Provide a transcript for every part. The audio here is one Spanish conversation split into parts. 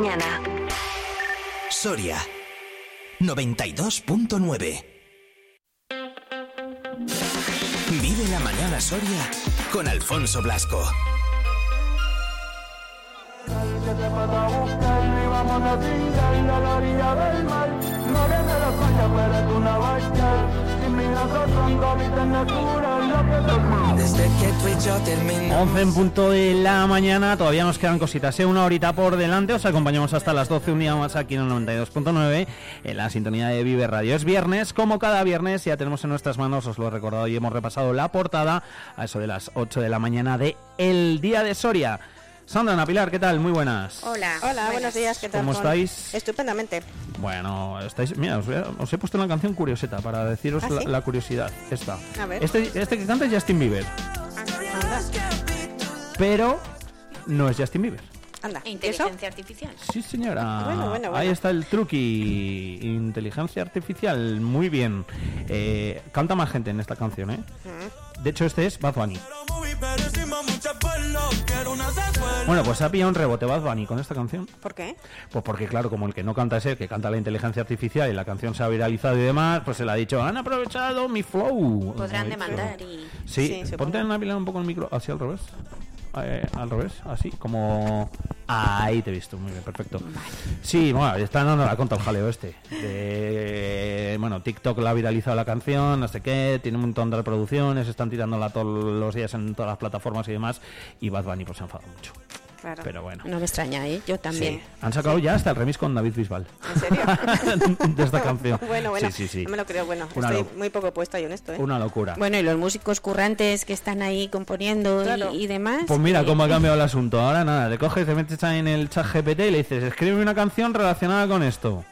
mañana. Soria 92.9 Vive la mañana Soria con Alfonso Blasco. Y 11 en punto de la mañana, todavía nos quedan cositas, ¿eh? una horita por delante, os acompañamos hasta las 12, un día más aquí en el 92.9, en la sintonía de Vive Radio. Es viernes, como cada viernes, ya tenemos en nuestras manos, os lo he recordado y hemos repasado la portada a eso de las 8 de la mañana de El Día de Soria. Sandra Ana Pilar, ¿qué tal? Muy buenas. Hola. Hola, buenos días, ¿qué tal? ¿Cómo estáis? Estupendamente. Bueno, estáis, mira, os, a- os he puesto una canción curioseta para deciros ¿Ah, la, sí? la curiosidad. Esta. A ver. Este, este que canta es Justin Bieber, Anda, pero no es Justin Bieber. anda. ¿Y eso? Inteligencia artificial. Sí, señora. Bueno, bueno, Ahí bueno. está el truqui. Inteligencia artificial. Muy bien. Eh, canta más gente en esta canción, ¿eh? Mm. De hecho, este es Bad Bunny. Bueno, pues ha pillado un rebote Bad Bunny con esta canción. ¿Por qué? Pues porque, claro, como el que no canta es el que canta la inteligencia artificial y la canción se ha viralizado y demás, pues se le ha dicho, han aprovechado mi flow. Podrán demandar y... Sí, Sí, ponte en la un poco el micro, así al revés. Eh, al revés, así, como... Ahí te he visto, muy bien, perfecto. Sí, bueno, está dando la conta el jaleo este. De, bueno, TikTok la ha viralizado la canción, no sé qué, tiene un montón de reproducciones, están tirándola todos los días en todas las plataformas y demás, y Bad Bunny pues se ha enfadado mucho. Claro. Pero bueno. No me extraña, ¿eh? Yo también. Sí. Han sacado ya hasta el remix con David Bisbal. ¿En serio? de esta canción. bueno, bueno. Sí, sí, sí. No me lo creo, bueno. Una Estoy muy poco puesta yo en esto, ¿eh? Una locura. Bueno, y los músicos currantes que están ahí componiendo y- Claro. y, demás. Pues mira que- cómo ha cambiado el asunto. Ahora nada, te coges, te metes ahí en el chat GPT y le dices, escribe una canción relacionada con esto.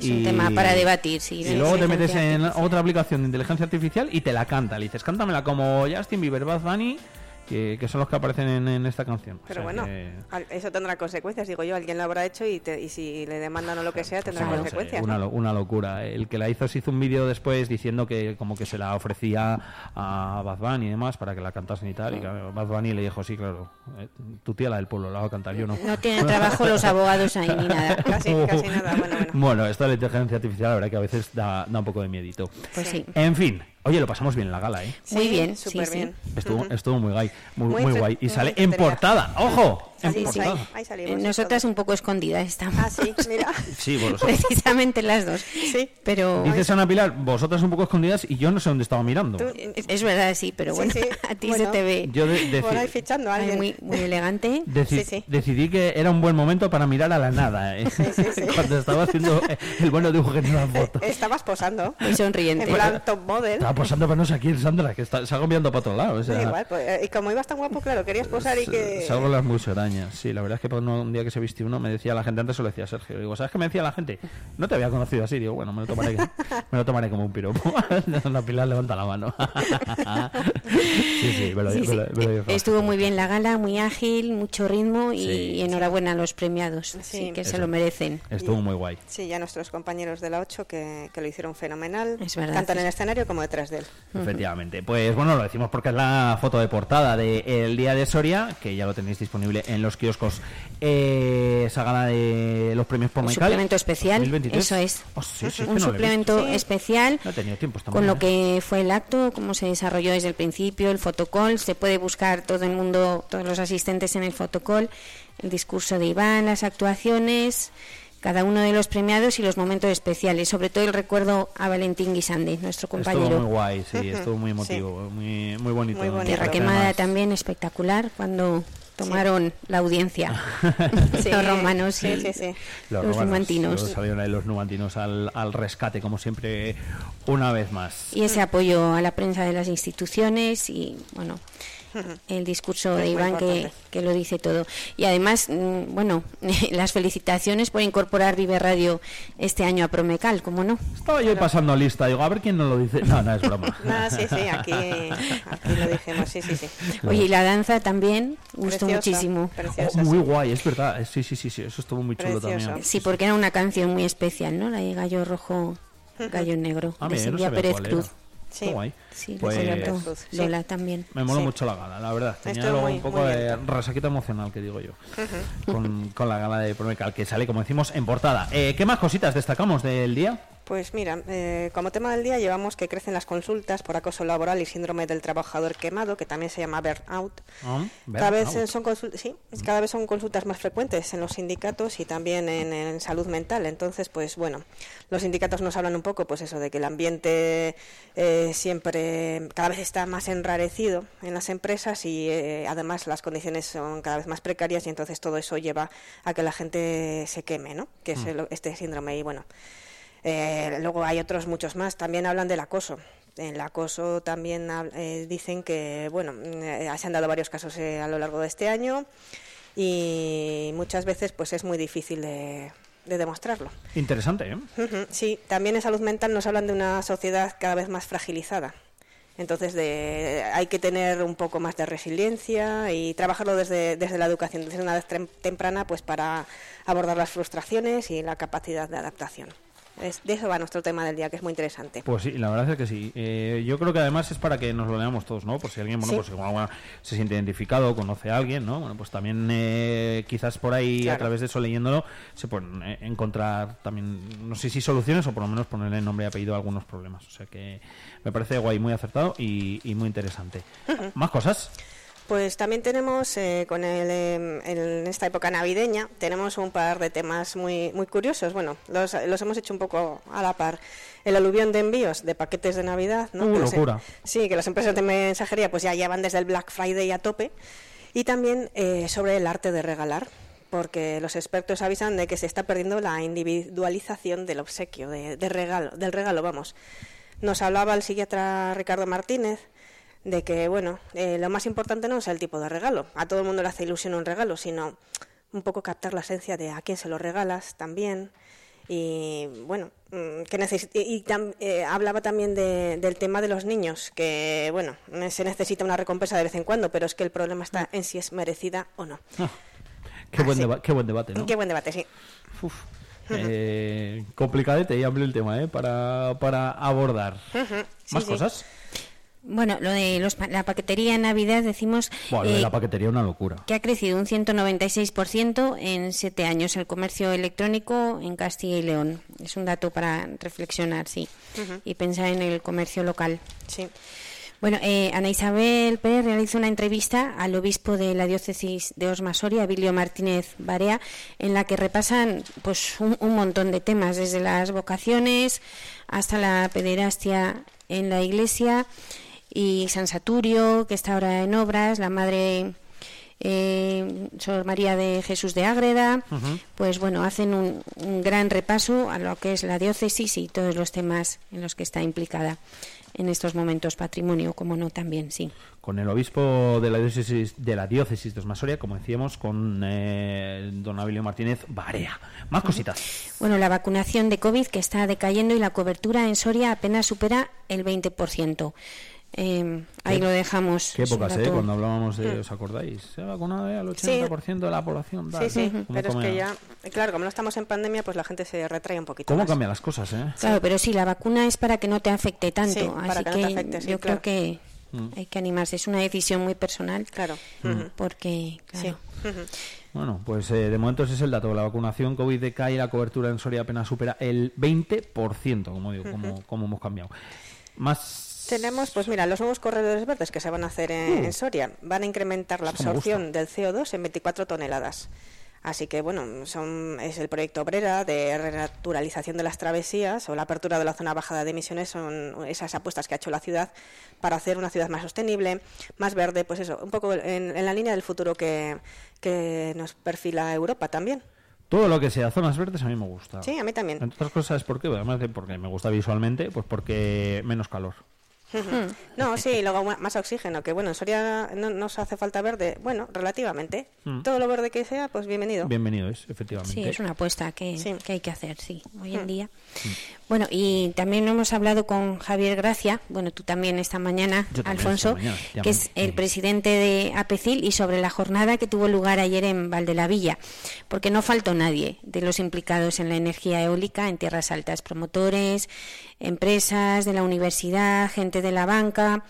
Es un tema para debatir, sí. Y luego te metes en artificial. otra aplicación de inteligencia artificial y te la canta. Le dices, cántamela como Justin Bieber, Bad Bunny, que, que son los que aparecen en, en esta canción. O Pero sea bueno, que- al- eso tendrá consecuencias, digo yo. Alguien lo habrá hecho y, te- y si le demandan o lo que sea, tendrá No sé, consecuencias. una, ¿no? lo- una locura. El que la hizo se hizo un vídeo después diciendo que como que se la ofrecía a Bad Bunny y demás para que la cantasen y tal. Y claro, Bad Bunny le dijo, sí, claro, eh, tu tía la del pueblo, la va a cantar yo, ¿no? No tienen trabajo los abogados ahí ni nada. Casi, casi nada. Bueno, bueno. Bueno, esto de la inteligencia artificial, la verdad que a veces da, da un poco de miedito. Pues sí. En fin, oye, lo pasamos bien en la gala, ¿eh? Muy bien, súper sí. bien. Estuvo, estuvo muy guay, muy, Muy guay. Y muy sale en portada, ¡ojo! En Sí, sí, portada. ahí, ahí salimos. Eh, Nosotras un poco escondidas estamos. Ah, sí, mira. Sí, vosotros. Precisamente las dos. Sí. Pero Dices Ana Pilar, vosotras un poco escondidas y yo no sé dónde estaba mirando. Tú- es verdad, sí, pero bueno, sí. a ti Bueno. se te ve Yo de- deci- Por ahí fichando a ahí alguien. muy, muy elegante. deci- Sí, sí. decidí que era un buen momento para mirar a la nada, ¿eh? sí, sí. Cuando estaba haciendo el bueno dibujo en una foto. Estabas posando. Muy sonriente. En plan top model. Estaba posando para no sé quién, Sandra, que está, salgo mirando para otro lado. O sea, Da igual, pues, y como ibas tan guapo, claro, querías posar y que... Salgo las musarañas. Sí, la verdad es que por un día que se vistió uno me decía la gente, antes se lo decía Sergio. Digo, ¿sabes qué me decía la gente? No te había conocido así. Digo, bueno, me lo tomaré, me lo tomaré como un piropo. la Pilar levanta la mano. sí, sí, me lo, Sí, me sí. lo- me lo dijo. Estuvo muy bien la gala, muy ágil, mucho ritmo y Sí. enhorabuena a los premiados, sí, Sí. que se Eso. lo merecen. Estuvo muy guay. Sí, ya nuestros compañeros de la 8 que, que lo hicieron fenomenal. Es verdad, Tanto en el escenario como detrás de él. Efectivamente. Pues bueno, lo decimos porque es la foto de portada del Día de Soria, que ya lo tenéis disponible en los kioscos. Eh, esa gala de los premios por Un suplemento especial, 2023. eso es. Oh, sí, sí, es que un no suplemento especial No tiempo con lo que fue el acto, cómo se desarrolló desde el principio, el fotocall, se puede buscar todo el mundo, todos los asistentes en el fotocall, el discurso de Iván, las actuaciones, cada uno de los premiados y los momentos especiales, sobre todo el recuerdo a Valentín Guisande, nuestro compañero. Estuvo muy guay, sí, estuvo muy sí. emotivo, muy, muy bonito. Muy bonito. Tierra quemada también espectacular cuando tomaron la audiencia Sí, los romanos sí, y sí, sí. Los, los romanos, numantinos. los salieron ahí los numantinos al, al rescate, como siempre, una vez más. y ese apoyo a la prensa de las instituciones y bueno el discurso Es de Iván que, que lo dice todo y además mm, bueno las felicitaciones por incorporar Vive Radio este año a Promecal como no Estaba yo pasando lista, digo, a ver quién nos lo dice. No, no, es broma. Ah, sí, sí, aquí, aquí lo dijimos, sí, sí, sí. oye y la danza también gustó Preciosa, muchísimo Preciosa, Oh, muy sí. guay, es verdad. Sí, sí, sí, sí, eso estuvo muy chulo Precioso. también. sí porque era una canción muy especial no la de Gallo Rojo Gallo Negro Ah, de mira, no Silvia sabía Pérez Cruz era. Sí. Qué guay. Sí, Pues, sí. Lola también. Me mola Sí. mucho la gala, la verdad. Tenía luego muy- un poco de resaquita emocional, que digo yo, con, con la gala de Promecal, que sale, como decimos, en portada. Eh, ¿Qué más cositas destacamos del día? Pues mira, eh, como tema del día llevamos que crecen las consultas por acoso laboral y síndrome del trabajador quemado, que también se llama burnout. Ah, Cada vez, eh, son sí, cada vez son consultas más frecuentes en los sindicatos y también en, en salud mental. Entonces, pues bueno, los sindicatos nos hablan un poco, pues eso, de que el ambiente eh, siempre, cada vez está más enrarecido en las empresas y eh, además las condiciones son cada vez más precarias y entonces todo eso lleva a que la gente se queme, ¿no? Que es el- este síndrome y bueno. Eh, luego hay otros muchos más. También hablan del acoso. En el acoso también eh, dicen que, bueno, eh, se han dado varios casos eh, a lo largo de este año y muchas veces pues es muy difícil de, de demostrarlo. Interesante, ¿eh? Sí, también en salud mental nos hablan de una sociedad cada vez más fragilizada. Entonces de, hay que tener un poco más de resiliencia y trabajarlo desde, desde la educación, desde una edad tem- temprana, pues para abordar las frustraciones y la capacidad de adaptación. Es- de eso va nuestro tema del día, que es muy interesante. Pues sí, la verdad es que sí. Eh, yo creo que además es para que nos lo leamos todos, ¿no? Por si alguien, bueno, Sí. pues se siente identificado, conoce a alguien, ¿no? Bueno, pues también eh, quizás por ahí, a través de eso leyéndolo, se pueden eh, encontrar también, no sé si soluciones o por lo menos ponerle nombre y apellido a algunos problemas. O sea que me parece guay, muy acertado y, y muy interesante. ¿Más cosas? Pues también tenemos, eh, con el, eh, en esta época navideña, tenemos un par de temas muy, muy curiosos. Bueno, los, los hemos hecho un poco a la par. El aluvión de envíos de paquetes de Navidad. ¿no? Uh, las em- locura. sí, que las empresas de mensajería pues ya llevan desde el Black Friday a tope. Y también eh, sobre el arte de regalar, porque los expertos avisan de que se está perdiendo la individualización del obsequio, de, de regalo, del regalo, vamos. Nos hablaba el psiquiatra Ricardo Martínez de que, bueno, eh, lo más importante no es el tipo de regalo. A todo el mundo le hace ilusión un regalo, sino un poco captar la esencia de a quién se lo regalas también. Y bueno, mm, que necesi- y, tam- eh, hablaba también de- del tema de los niños, que bueno, se necesita una recompensa de vez en cuando, pero es que el problema está en si es merecida o no. Qué, Ah, buen, sí. deba- qué buen debate, ¿no? Qué buen debate, sí. Uf. Eh, complicadete y amplio el tema, ¿eh? Para, para abordar. Sí, ¿Más sí. cosas? Bueno, lo de los pa- la paquetería en Navidad decimos Bueno, lo de eh, la paquetería una locura. que ha crecido un 196% en siete años el comercio electrónico en Castilla y León. Es un dato para reflexionar, sí, y pensar en el comercio local. Sí. Bueno, eh, Ana Isabel Pérez realizó una entrevista al obispo de la diócesis de Osma Soria, Abilio Martínez Barea, en la que repasan pues un, un montón de temas, desde las vocaciones hasta la pederastia en la iglesia y San Saturio, que está ahora en obras, la madre eh, Sor María de Jesús de Ágreda, pues bueno, hacen un, un gran repaso a lo que es la diócesis y todos los temas en los que está implicada en estos momentos patrimonio, como no también, sí. Con el obispo de la diócesis de, la diócesis de Osmasoria, como decíamos, con eh, don Abilio Martínez Barea. Más cositas. Bueno, la vacunación de COVID que está decayendo y la cobertura en Soria apenas supera el 20%. Eh, ahí Qué- lo dejamos. Qué épocas, ¿eh? Cuando hablábamos de, ¿os acordáis? Se ha vacunado ya el 80% de la población. tal. Sí, sí, ¿Cómo pero es que ya, claro, como no estamos en pandemia, pues la gente se retrae un poquito. ¿Cómo más. cambian las cosas, eh? Claro, pero sí, la vacuna es para que no te afecte tanto. Sí, para así que no te afecte, sí, yo claro. creo que Mm. hay que animarse. Es una decisión muy personal. Claro. Mm. Ujú. Porque, Sí. claro. Ujú. Bueno, pues eh, de momento ese es el dato. La vacunación COVID decae y la cobertura en Soria apenas supera el 20%, como digo, como, como hemos cambiado. Más... Tenemos, pues mira, los nuevos corredores verdes que se van a hacer en, en Soria van a incrementar la absorción del CO2 en 24 toneladas. Así que, bueno, son, es el proyecto Obrera de renaturalización de las travesías o la apertura de la zona bajada de emisiones, son esas apuestas que ha hecho la ciudad para hacer una ciudad más sostenible, más verde, pues eso, un poco en, en la línea del futuro que, que nos perfila Europa también. Todo lo que sea zonas verdes a mí me gusta. Sí, a mí también. Entre otras cosas, ¿por qué? Además de porque me gusta visualmente, pues porque menos calor. No, sí, y luego más oxígeno, que bueno, en Soria no nos hace falta verde, bueno, relativamente. Mm. Todo lo verde que sea, pues bienvenido. Bienvenido es, efectivamente. Sí, es una apuesta que, Sí. que hay que hacer, sí, hoy en Mm. día. Bueno, y también hemos hablado con Javier Gracia, bueno, tú también esta mañana, Yo Alfonso, esta mañana, efectivamente. que es el presidente de APECIL, y sobre la jornada que tuvo lugar ayer en Valdelavilla, porque no faltó nadie de los implicados en la energía eólica en tierras altas, promotores, empresas de la universidad, gente de la banca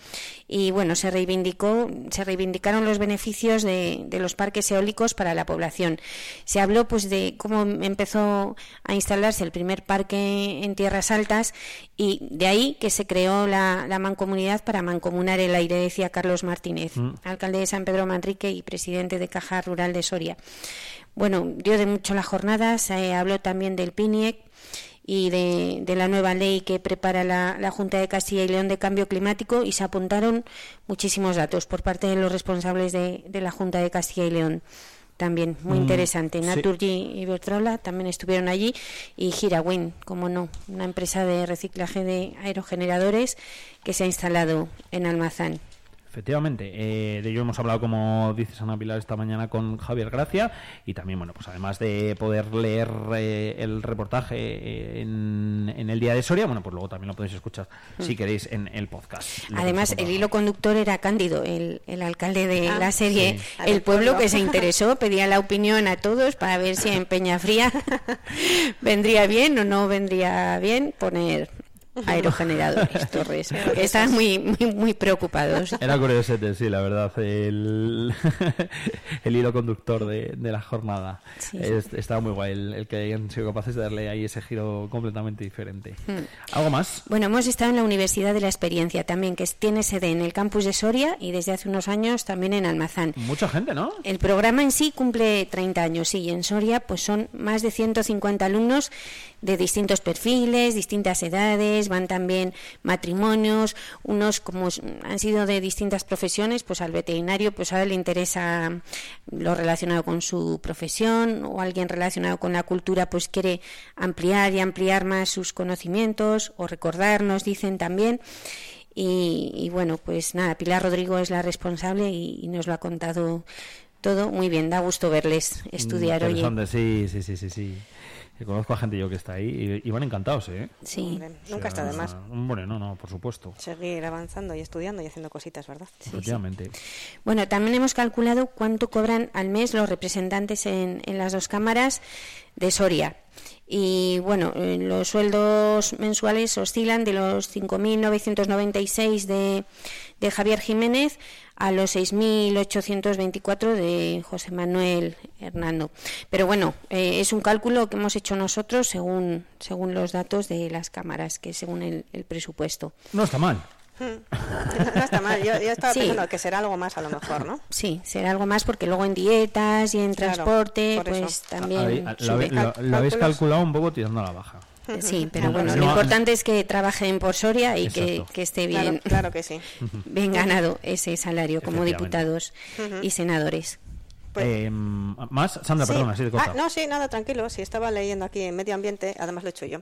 y bueno, se reivindicó, se reivindicaron los beneficios de, de los parques eólicos para la población. Se habló pues de cómo empezó a instalarse el primer parque en tierras altas y de ahí que se creó la, la mancomunidad para mancomunar el aire, decía Carlos Martínez, Mm. alcalde de San Pedro Manrique y presidente de Caja Rural de Soria. Bueno, dio de mucho la jornada, se habló también del PINIEC y de, de la nueva ley que prepara la, la Junta de Castilla y León de Cambio Climático y se apuntaron muchísimos datos por parte de los responsables de, de la Junta de Castilla y León. También muy Mm, interesante. sí. Naturgy y Bertrola también estuvieron allí y Girawin, como no, una empresa de reciclaje de aerogeneradores que se ha instalado en Almazán. Efectivamente, eh, de ello hemos hablado, como dices Ana Pilar, esta mañana con Javier Gracia y también, bueno, pues además de poder leer eh, el reportaje eh, en, en el día de Soria, bueno, pues luego también lo podéis escuchar si queréis en el podcast. Mm. Además, el hilo conductor era Cándido, el, el alcalde de Ah, la serie sí. El pueblo. que se interesó, pedía la opinión a todos para ver si en Peñafría vendría bien o no vendría bien poner aerogeneradores, torres, estaban muy, muy, muy preocupados. Era curiosete, sí, la verdad, el, el hilo conductor de, de la jornada. Sí, Es- estaba muy guay el, el que hayan sido capaces de darle ahí ese giro completamente diferente. Hmm. ¿Algo más? Bueno, hemos estado en la Universidad de la Experiencia también, que tiene sede en el campus de Soria y desde hace unos años también en Almazán. Mucha gente, ¿no? El programa en sí cumple 30 años, sí, y en Soria pues son más de 150 alumnos de distintos perfiles, distintas edades, van también matrimonios, unos como han sido de distintas profesiones, pues al veterinario pues ahora le interesa lo relacionado con su profesión o alguien relacionado con la cultura pues quiere ampliar y ampliar más sus conocimientos o recordarnos, dicen también. Y, y bueno, pues nada, Pilar Rodrigo es la responsable y, y nos lo ha contado todo muy bien. Da gusto verles estudiar hoy. Interesante, sí, sí, sí, sí, sí. Que conozco a gente yo que está ahí y, y van encantados, ¿eh? Sí, nunca está de más. Bueno, no, no, por supuesto. Seguir avanzando y estudiando y haciendo cositas, ¿verdad? Efectivamente. Bueno, también hemos calculado cuánto cobran al mes los representantes en, en las dos cámaras de Soria. Y bueno, eh, los sueldos mensuales oscilan de los 5.996 de, de Javier Jiménez a los 6.824 de José Manuel Hernando. Pero bueno, eh, es un cálculo que hemos hecho nosotros según, según los datos de las cámaras, que según el, el presupuesto. No está mal. No está mal. Yo, yo estaba Sí. pensando que será algo más a lo mejor, ¿no? Sí, será algo más porque luego en dietas y en Claro, transporte, pues también sube. la habéis calculado un poco tirando a la baja. Sí, pero No, bueno, no, lo importante es que trabajen por Soria y que, que esté bien, claro que sí. bien ganado ese salario como diputados y senadores. Pues- Eh, más, Sandra, Sí. perdona, sí, de Ah, no, sí, nada, tranquilo. Sí, estaba leyendo aquí en medio ambiente, además lo he hecho yo.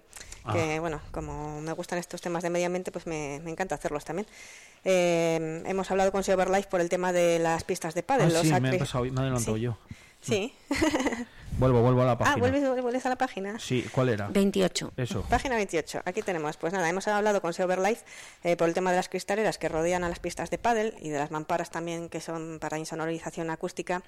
Que, Ah. bueno, como me gustan estos temas de medio ambiente, pues me, me encanta hacerlos también. Eh, hemos hablado con Silverlife por el tema de las pistas de Ah, pádel. los sí, me he, pasado, me he adelantado Sí. yo. Sí. Vuelvo, vuelvo a la página. ah, ¿vuelves, vuelves a la página. Sí, ¿cuál era? 28. Eso. Página 28. Aquí tenemos, pues nada, hemos hablado con Silverlife eh, por el tema de las cristaleras que rodean a las pistas de pádel y de las mamparas también que son para insonorización acústica.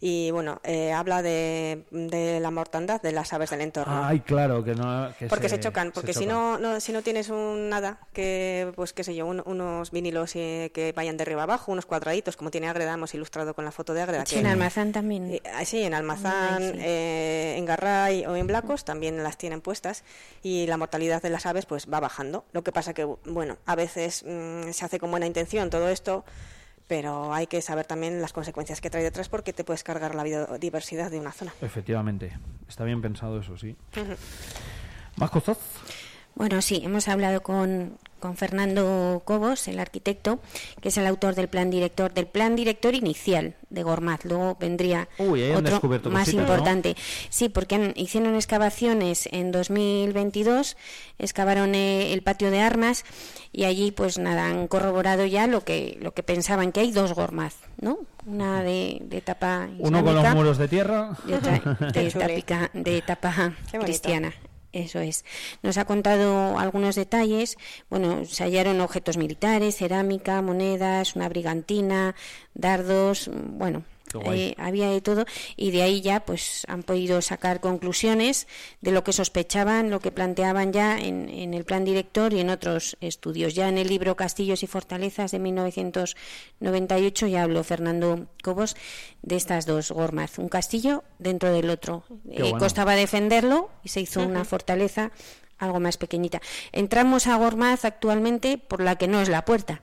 Y bueno, eh, habla de, de la mortandad de las aves del entorno. Ay, claro, que no. que porque se, chocan, porque si chocan. no, no si no tienes un nada que pues qué sé yo, un- unos vinilos eh, que vayan de arriba abajo, unos cuadraditos como tiene Agreda, hemos ilustrado con la foto de Agreda Sí, que en Almazán también. eh, ah, sí, en Almazán, Ay, sí. Eh, en Garray o en Blacos también las tienen puestas y la mortalidad de las aves pues va bajando. Lo que pasa que, bueno, a veces mm, se hace con buena intención todo esto, pero hay que saber también las consecuencias que trae detrás porque te puedes cargar la biodiversidad de una zona. Efectivamente. Está bien pensado eso, sí. ¿Más cosas? Bueno, sí, hemos hablado con, con Fernando Cobos, el arquitecto, que es el autor del plan director, del plan director inicial de Gormaz. Luego vendría Uy, otro más cositas, ¿no? importante. Sí, porque han- hicieron excavaciones en 2022, excavaron eh, el patio de armas y allí, pues nada, han corroborado ya lo que lo que pensaban que hay dos Gormaz, ¿no? Una de, de etapa Uno con los muros de tierra. y otra de, etapa, de etapa cristiana. Eso es. Nos ha contado algunos detalles. Bueno, se hallaron objetos militares, cerámica, monedas, una brigantina, dardos. Bueno, eh, había de todo y de ahí ya pues han podido sacar conclusiones de lo que sospechaban, lo que planteaban ya en, en, el plan director y en otros estudios. Ya en el libro Castillos y Fortalezas de 1998 ya habló Fernando Cobos de estas dos gormaz, un castillo dentro del otro. Eh, costaba defenderlo y se hizo una fortaleza algo más pequeñita. Entramos a Gormaz actualmente por la que no es la puerta.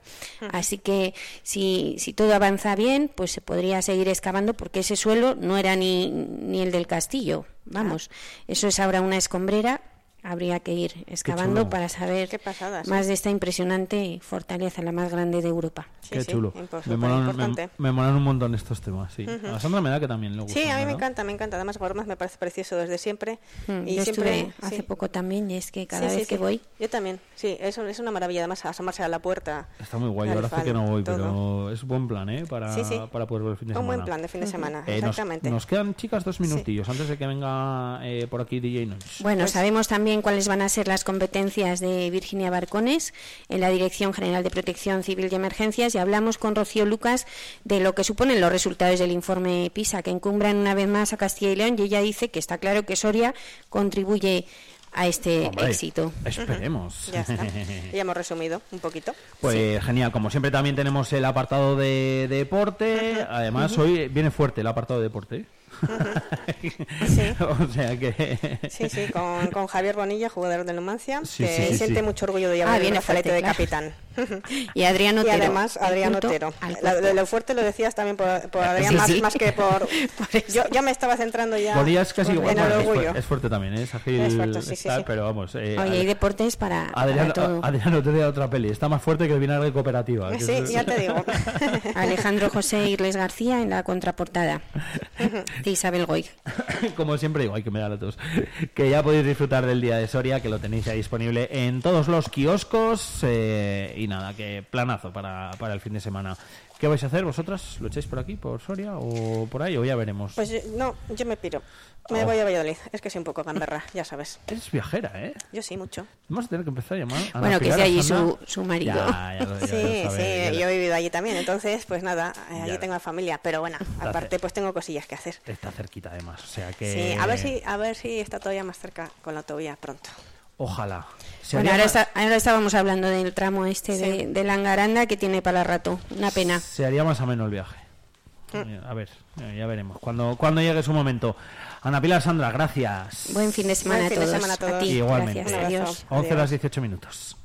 Así que si, si todo avanza bien, pues se podría seguir excavando porque ese suelo no era ni, ni el del castillo. Vamos, eso es ahora una escombrera habría que ir excavando para saber más de esta impresionante fortaleza, la más grande de Europa. Qué chulo. Me molan, un montón estos temas, sí. A Sandra me da que también le gusta. Sí, a mí me encanta, me encanta. Además, Gormaz me parece precioso desde siempre. Mm, y siempre hace poco también y es que cada vez que voy... Yo también, sí, es, es una maravilla. Además, asomarse a la puerta. Está muy guay, ahora hace que no voy, pero es un buen plan, ¿eh? Para, para poder ver el fin de semana. Un buen plan de fin de semana, eh, exactamente. Nos, quedan, chicas, dos minutillos antes de que venga eh, por aquí DJ Noise. Bueno, pues sabemos también cuáles van a ser las competencias de Virginia Barcones en la Dirección General de Protección Civil y Emergencias y hablamos con Rocío Lucas de lo que suponen los resultados del informe PISA, que encumbran una vez más a Castilla y León y ella dice que está claro que Soria contribuye a este éxito. Esperemos. Ya está. Ya hemos resumido un poquito. Pues genial, como siempre también tenemos el apartado de deporte. Además, hoy viene fuerte el apartado de deporte. Sí. o sea que... sí, sí, con, con, Javier Bonilla, jugador de Numancia, que siente mucho orgullo de llevar ah, el brazalete de capitán. y Adrián Otero. Y además Adrián Otero. lo, fuerte lo decías también por, por Adrián, más, más, que por... yo ya me estaba centrando ya Bonilla es casi igual, en el orgullo. Es, fuerte también, ¿eh? es es fuerte, sí, sí, pero vamos... Eh, Oye, hay deportes para, Adrián, para todo. Adrián Otero de otra peli, está más fuerte que el vinagre de cooperativa. Sí, ya te digo. Alejandro José Irles García en la contraportada Isabel Goy. Como siempre digo, hay que me da todos. Que ya podéis disfrutar del día de Soria, que lo tenéis ya disponible en todos los kioscos. Eh, y nada, que planazo para, para el fin de semana. ¿Qué vais a hacer vosotras? ¿Lo echáis por aquí, por Soria o por ahí o ya veremos? Pues no, yo me piro. Me oh. voy a Valladolid. Es que soy un poco gamberra, ya sabes. Es viajera, ¿eh? Yo sí, mucho. Vamos a tener que empezar a llamar a Bueno, que sea allí su, su marido. sí, sí, yo he vivido allí también. Entonces, pues nada, allí tengo a familia. Pero bueno, aparte, pues tengo cosillas que hacer. Está cerquita además, o sea que... Sí, a ver si, a ver si está todavía más cerca con la autovía pronto. Ojalá. Bueno, ahora, ahora, estábamos hablando del tramo este de, de, Langaranda que tiene para rato. Una pena. Se haría más ameno el viaje. Mm. A ver, ya veremos. Cuando, cuando llegue su momento. Ana Pilar Sandra, gracias. Buen fin de semana, a, todos. semana a ti. Igualmente. Gracias. Adiós. 11 horas 18 minutos.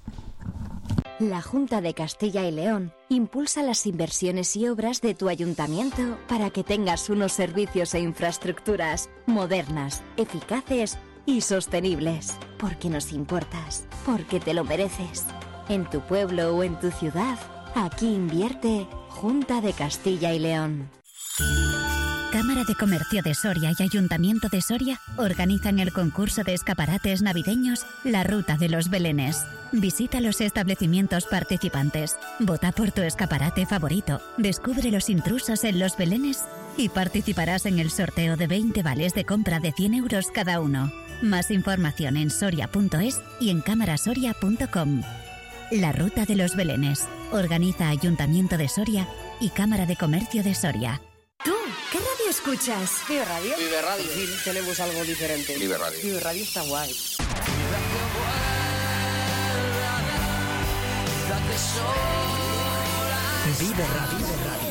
La Junta de Castilla y León impulsa las inversiones y obras de tu ayuntamiento para que tengas unos servicios e infraestructuras modernas, eficaces y sostenibles. Porque nos importas, porque te lo mereces. En tu pueblo o en tu ciudad, aquí invierte Junta de Castilla y León. Cámara de Comercio de Soria y Ayuntamiento de Soria organizan el concurso de escaparates navideños La Ruta de los Belenes. Visita los establecimientos participantes, vota por tu escaparate favorito, descubre los intrusos en los Belenes y participarás en el sorteo de 20 vales de compra de 100 euros cada uno. Más información en soria.es y en camarasoria.com. La Ruta de los Belenes. Organiza Ayuntamiento de Soria y Cámara de Comercio de Soria. ¿Tú qué radio escuchas? Vive Radio. Vive Radio. Sí, tenemos algo diferente. Vive Radio. Vive Radio está guay. Vive Radio. Vive Radio.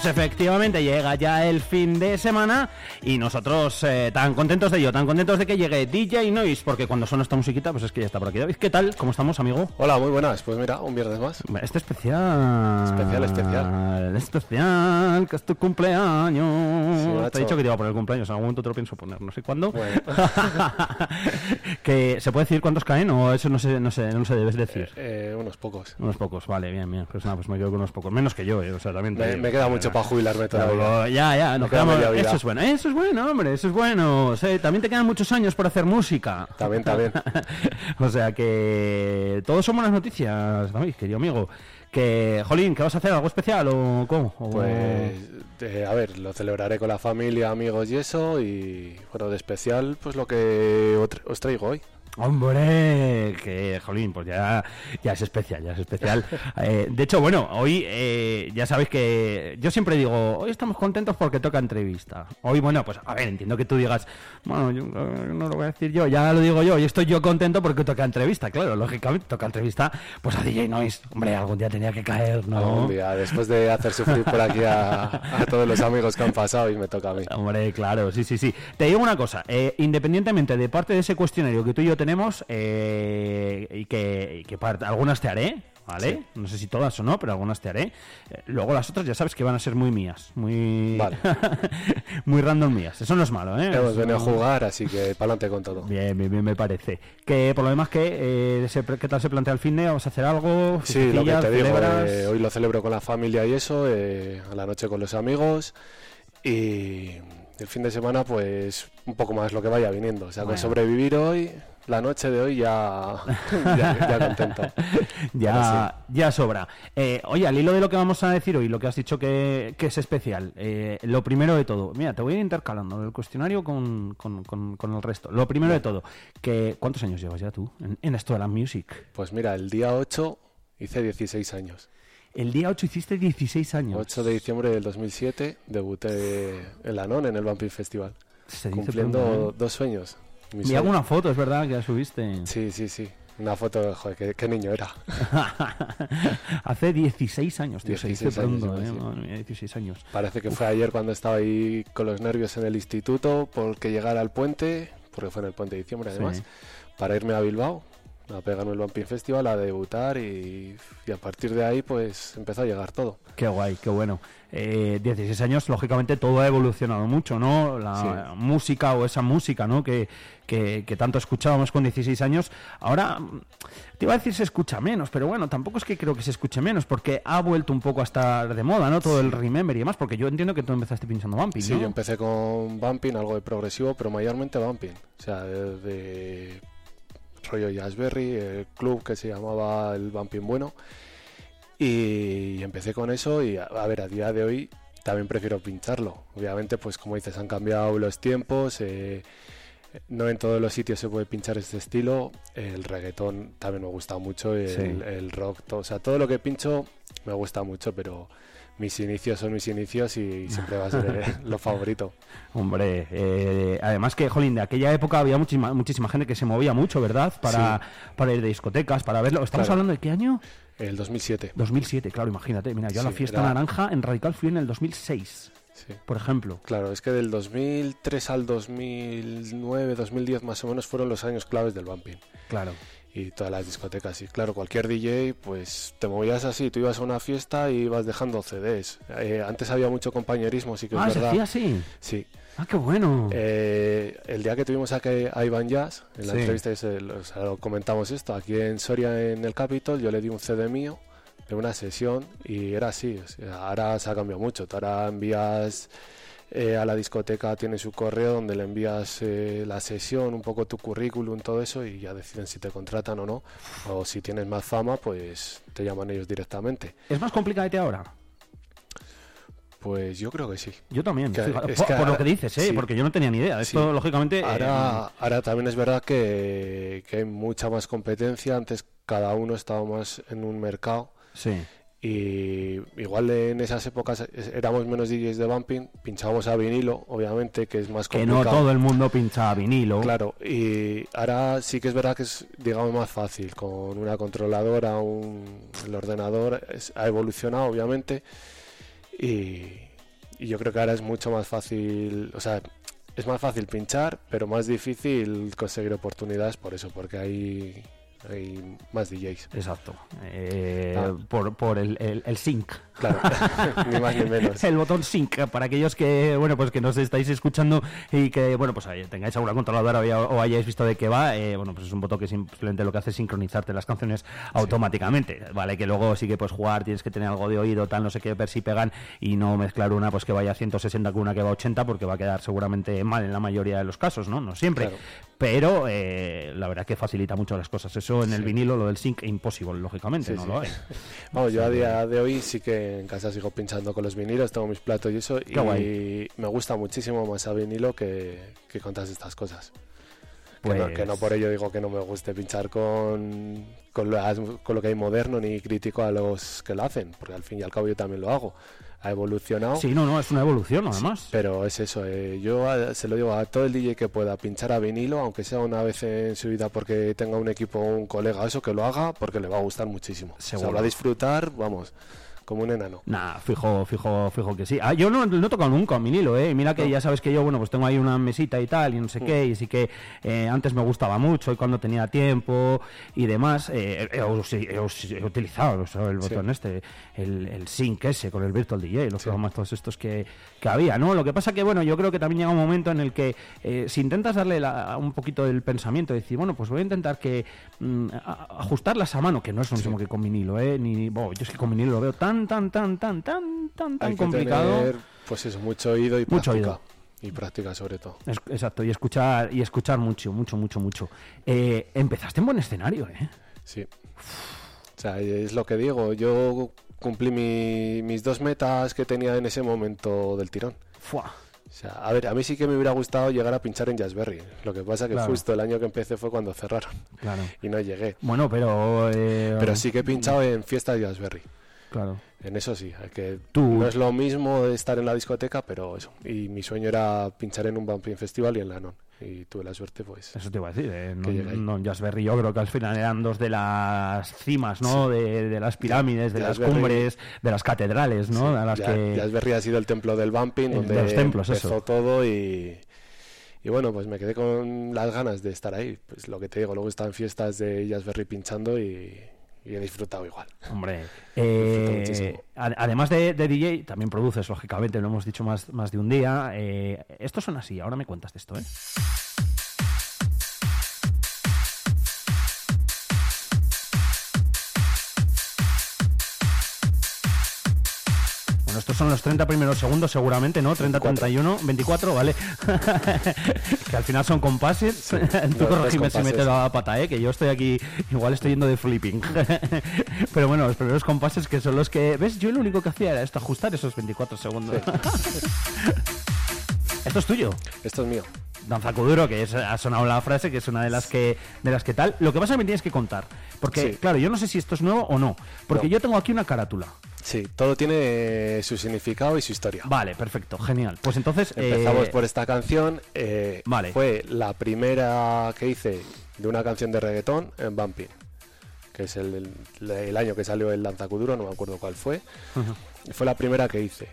Pues efectivamente llega ya el fin de semana y nosotros eh, tan contentos de ello, tan contentos de que llegue DJ Noise, porque cuando suena esta musiquita, pues es que ya está por aquí. David, ¿qué tal? ¿Cómo estamos, amigo? Hola, muy buenas. Pues mira, un viernes más. Este especial. Especial, especial. Especial, que es tu cumpleaños. Sí, te he dicho que te iba a poner cumpleaños, en algún momento te lo pienso poner, no sé cuándo. Bueno. que ¿Se puede decir cuántos caen o eso no se, no se, no se debes decir? Eh, unos pocos. Unos pocos, vale, bien, bien. Pues nada, pues me quedo con unos pocos. Menos que yo, eh, o sea, también te Me, me queda mucho para jubilarme todavía. ya, ya, nos quedamos- eso es bueno, eso es bueno, hombre, eso es bueno. O sea, también te quedan muchos años por hacer música. También, también. o sea que todos son buenas noticias, David, querido amigo. Que, Jolín, ¿qué vas a hacer? ¿Algo especial o cómo? O- Pues, eh, a ver, lo celebraré con la familia, amigos y eso. Y bueno, de especial, pues lo que os traigo hoy. Hombre, que jolín, pues ya, ya es especial, ya es especial. Eh, de hecho, bueno, hoy eh, ya sabéis que yo siempre digo, hoy estamos contentos porque toca entrevista. Hoy, bueno, pues a ver, entiendo que tú digas, bueno, yo, eh, no lo voy a decir yo, ya lo digo yo, y estoy yo contento porque toca entrevista, claro, lógicamente toca entrevista, pues a DJ Noise, hombre, algún día tenía que caer, ¿no? Algún día, después de hacer sufrir por aquí a, a todos los amigos que han pasado y me toca a mí. Hombre, claro, sí, sí, sí. Te digo una cosa, eh, independientemente de parte de ese cuestionario que tú y yo tenemos, eh, y que, y que par- algunas te haré, ¿vale? No sé si todas o no, pero algunas te haré. Eh, luego las otras ya sabes que van a ser muy mías, muy... Vale. muy random mías. Eso no es malo, ¿eh? Hemos venido a jugar, así que para adelante con todo. Bien, bien, bien, me parece. Que por lo demás, ¿qué, eh, ¿qué tal se plantea el fin de? ¿Vas a hacer algo? Sí, lo que te digo, eh, hoy lo celebro con la familia y eso, eh, a la noche con los amigos y el fin de semana pues un poco más lo que vaya viniendo. O sea, con Bueno. sobrevivir hoy, la noche de hoy ya, ya, ya contento. Ya, ya sobra. Eh, oye, al hilo de lo que vamos a decir hoy, lo que has dicho que, que es especial, eh, lo primero de todo, mira, te voy a ir intercalando el cuestionario con, con- con- con el resto. Lo primero de todo, que ¿cuántos años llevas ya tú en, en esto de la music? Pues mira, el día 8 hice 16 años. El día 8 hiciste 16 años. 8 de diciembre del 2007 debuté en la NON en el Vampire Festival, Se cumpliendo dos sueños. Mi sueño. alguna foto, es verdad, que la subiste. Sí, sí, sí. Una foto, joder, qué, qué niño era. Hace 16 años, tío, se dice 16 años, pronto, igual, ¿eh? sí. Madre mía, 16 años. Parece que fue ayer cuando estaba ahí con los nervios en el instituto porque llegara al puente, porque fue en el puente de diciembre además, Sí. para irme a Bilbao a pegarme el Vampire Festival, a debutar y, y a partir de ahí pues empezó a llegar todo. Qué guay, qué bueno. Eh, 16 años, lógicamente todo ha evolucionado mucho, ¿no? La Sí. música o esa música, ¿no? Que, que, que tanto escuchábamos con 16 años. Ahora, te iba a decir se escucha menos, pero bueno, tampoco es que creo que se escuche menos, porque ha vuelto un poco a estar de moda, ¿no? Todo el remember y demás, porque yo entiendo que tú empezaste pinchando bumping, Sí, yo empecé con bumping, algo de progresivo, pero mayormente bumping. O sea, de, de rollo Jazzberry, el club que se llamaba el bumping bueno. Y empecé con eso y a, a ver, a día de hoy también prefiero pincharlo. Obviamente, pues como dices, han cambiado los tiempos. eh, no en todos los sitios se puede pinchar este estilo. El reggaetón también me gusta mucho. El, Sí. el rock, todo, o sea, todo lo que pincho me gusta mucho, pero mis inicios son mis inicios y siempre va a ser eh, lo favorito. Hombre, eh, además que, jolín, de aquella época había muchísima, muchísima gente que se movía mucho, ¿verdad? Para, para ir de discotecas, para verlo. ¿Estamos Claro. hablando de qué año? El 2007. 2007, claro, imagínate. Mira, yo a la Sí, fiesta era- naranja en Radical fui en el 2006, Sí. por ejemplo. Claro, es que del 2003 al 2009, 2010 más o menos fueron los años claves del bumping. Claro. Y todas las discotecas. Y claro, cualquier DJ, pues te movías así, tú ibas a una fiesta y ibas dejando CDs. Eh, antes había mucho compañerismo, sí que Ah, es se verdad. hacía así. Sí. Ah, qué bueno. Eh, el día que tuvimos a, que, a Iván Jazz, en la Sí. entrevista lo, comentamos esto, aquí en Soria, en el Capitol, yo le di un CD mío de una sesión y era así. o sea, ahora se ha cambiado mucho. Ahora envías eh, a la discoteca, tiene su correo donde le envías eh, la sesión, un poco tu currículum, todo eso y ya deciden si te contratan o no. O si tienes más fama, pues te llaman ellos directamente. ¿Es más complicadete ahora? Pues yo creo que sí. Yo también, Que- fíjate, es por, que por lo que dices, ¿eh? sí. porque yo no tenía ni idea. Esto, Sí. lógicamente... eh, Ahora, ahora también es verdad que, que hay mucha más competencia. Antes cada uno estaba más en un mercado. sí. Y igual en esas épocas éramos menos DJs de bumping, pinchábamos a vinilo, obviamente, que es más Que complicado. no todo el mundo pincha vinilo. Claro, y ahora sí que es verdad que es, digamos, más fácil. Con una controladora, un, el ordenador es- ha evolucionado, obviamente. Y, y yo creo que ahora es mucho más fácil, o sea, es más fácil pinchar, pero más difícil conseguir oportunidades por eso, porque hay, hay más DJs. Exacto. Eh, Ah. Por, por el, el, el sync. Claro, ni más ni menos. El botón sync para aquellos que, bueno, pues que nos estáis escuchando y que, bueno, pues tengáis alguna controladora o hayáis visto de qué va, eh, bueno, pues es un botón que simplemente lo que hace es sincronizarte las canciones automáticamente, ¿vale? Que luego sí que puedes jugar, tienes que tener algo de oído, tal, no sé qué, ver si pegan y no mezclar una pues que vaya a 160 con una que va a 80 porque va a quedar seguramente mal en la mayoría de los casos, ¿no? No siempre. Claro. Pero eh, la verdad que facilita mucho las cosas. Eso en el vinilo, lo del sync, imposible, lógicamente, Sí, no sí. lo hay. Vamos, yo a día de hoy sí que en casa sigo pinchando con los vinilos, tengo mis platos y eso, y guay. me gusta muchísimo más a vinilo que, que con todas estas cosas. Que, no, Pues- que no por ello digo que no me guste pinchar con, con, las- con lo que hay moderno ni critico a los que lo hacen, porque al fin y al cabo yo también lo hago. Ha evolucionado. Sí, no, no, es una evolución, además. Pero es eso, eh, yo a- se lo digo a todo el DJ que pueda pinchar a vinilo, aunque sea una vez en su vida porque tenga un equipo o un colega, eso que lo haga porque le va a gustar muchísimo. Se Seguro. va a disfrutar, vamos, como un enano. Nah, fijo, fijo, fijo que sí. Ah, yo no, no he tocado nunca un vinilo, ¿eh? Mira que ya sabes que yo, bueno, pues tengo ahí una mesita y tal, y no sé qué, y sí que eh, antes me gustaba mucho, y cuando tenía tiempo y demás, eh, he, he- he- he utilizado o sea, el Sí. botón este, el, el sync ese con el Virtual DJ, los programas todos estos que, que había, ¿no? Lo que pasa que, bueno, yo creo que también llega un momento en el que eh, si intentas darle la- un poquito del pensamiento, decir, bueno, pues voy a intentar que mm, a- ajustarlas a mano, que no es lo mismo que con vinilo, ¿eh? Ni, bueno, yo es que con vinilo lo veo tan, tan, tan, tan, tan, tan, tan complicado. tener, pues eso, mucho oído y Mucho práctica. oído. Y práctica sobre todo. Es- exacto, y escuchar, y escuchar mucho, mucho, mucho, mucho. Eh, empezaste en buen escenario, ¿eh? Sí. O sea, es lo que digo. Yo cumplí mi- mis dos metas que tenía en ese momento del tirón. Fua. O sea, a ver, a mí sí que me hubiera gustado llegar a pinchar en Jazzberry. Lo que pasa que Claro. justo el año que empecé fue cuando cerraron. Claro. Y no llegué. Bueno, pero... eh, Pero sí que he pinchado en fiestas de Jazzberry. Claro. En eso sí, que Tú- no es lo mismo estar en la discoteca, pero eso. Y mi sueño era pinchar en un Bumping Festival y en la Non. Y tuve la suerte, pues. Eso te iba a decir, eh, Que no, no, Jazzberry yo creo que al final eran dos de las cimas, ¿no? De, de las pirámides, de las cumbres, de las catedrales, ¿no? a las Ya- que... Jazzberry ha sido el templo del Bumping, donde de los templos, empezó eso. todo y. Y bueno, pues me quedé con las ganas de estar ahí. Pues lo que te digo, luego en fiestas de Jazzberry pinchando y, y he disfrutado igual. Hombre, eh, además de, de DJ, también produces, lógicamente, lo hemos dicho más, más de un día. Eh, esto son así, ahora me cuentas de esto, ¿eh? Estos son los 30 primeros segundos, seguramente, ¿no? 30, 31, 24, ¿vale? que al final son compases. Tú no, corregime si me te la pata, ¿eh? Que yo estoy aquí, igual estoy yendo de flipping. Pero bueno, los primeros compases que son los que... ¿Ves? Yo lo único que hacía era esto, ajustar esos 24 segundos. esto es tuyo. Esto es mío. Danza Kuduro, que es- ha sonado la frase, que es una de las que de las que tal. Lo que pasa es que me tienes que contar. Porque, Sí. claro, yo no sé si esto es nuevo o no. Porque No. yo tengo aquí una carátula. Sí, todo tiene su significado y su historia. Vale, perfecto, genial. Pues entonces... Empezamos eh, por esta canción. eh, Vale. Fue la primera que hice de una canción de reggaetón en Bumping. Que es el, el- el año que salió el Danzacuduro, no me acuerdo cuál fue. Fue la primera que hice.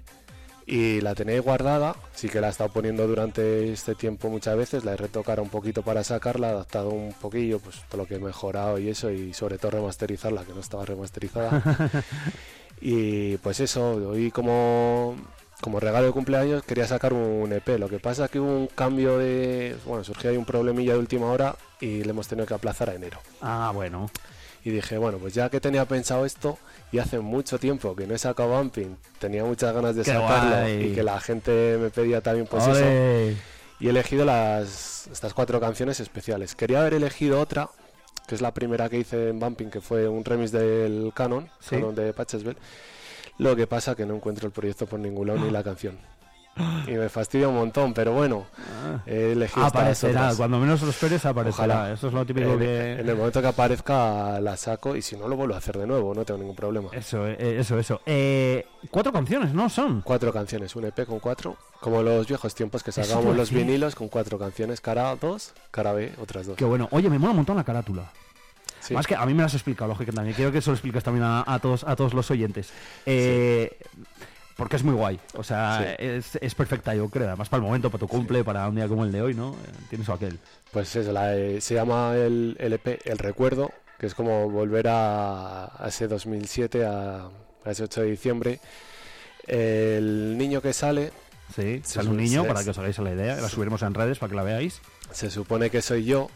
Y la tenéis guardada, sí que la he estado poniendo durante este tiempo muchas veces, la he retocado un poquito para sacarla, adaptado un poquillo, pues todo lo que he mejorado y eso, y sobre todo remasterizarla, que no estaba remasterizada. y pues eso, hoy como, como regalo de cumpleaños quería sacar un EP, lo que pasa es que hubo un cambio de... Bueno, surgió ahí un problemilla de última hora y le hemos tenido que aplazar a enero. Ah, bueno. Y dije, bueno, pues ya que tenía pensado esto y hace mucho tiempo que no he sacado Bumping, tenía muchas ganas de ¡Qué sacarlo guay! y que la gente me pedía también pues eso. Y he elegido las, estas cuatro canciones especiales. Quería haber elegido otra, que es la primera que hice en Bumping, que fue un remix del Canon, Sí. Canon de. Lo que pasa que no encuentro el proyecto por ningún lado ni la canción. Y me fastidia un montón, pero bueno, estas Aparecerá, cuando menos lo esperes aparecerá. Ojalá. Eso es lo típico en, que... en el momento que aparezca la saco y si no lo vuelvo a hacer de nuevo, no tengo ningún problema. Eso, eh, eso, eso. Eh, cuatro canciones, ¿no? Son. Cuatro canciones, un EP con cuatro, como los viejos tiempos que sacábamos los decir. vinilos con cuatro canciones, cara dos, cara B, otras dos. Qué bueno. Oye, me mola un montón la carátula. Sí. Más que a mí me las has explicado, lógico también. Quiero que eso lo expliques también a, a todos, a todos los oyentes. Eh, porque es muy guay. O sea, Sí. es, es perfecta, yo creo. Además, para el momento, para tu cumple, para un día como el de hoy, ¿no? Eh, Tienes aquel. Pues eso, la, eh, se llama el LP El Recuerdo, que es como volver a, a ese 2007, a, a ese 8 de diciembre. El niño que sale, Sí, sale un niño, para que os hagáis la idea. La subiremos en redes para que la veáis. se supone que soy yo.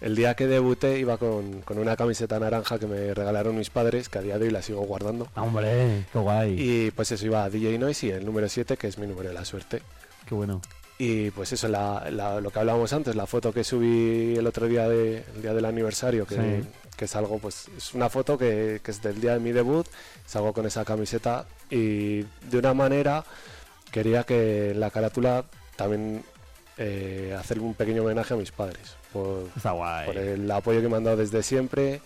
El día que debuté iba con, con una camiseta naranja que me regalaron mis padres, que a día de hoy la sigo guardando. Ah, hombre, qué guay. Y pues eso iba a DJ Noise y el número 7, que es mi número de la suerte. Qué bueno. Y pues eso, la, la- lo que hablábamos antes, la foto que subí el otro día, de, el día del aniversario, que, Sí. que es algo, pues es una foto que, que es del día de mi debut, salgo con esa camiseta y de una manera quería que en la carátula también eh, hacer un pequeño homenaje a mis padres por, Está guay. por el apoyo que me han dado desde siempre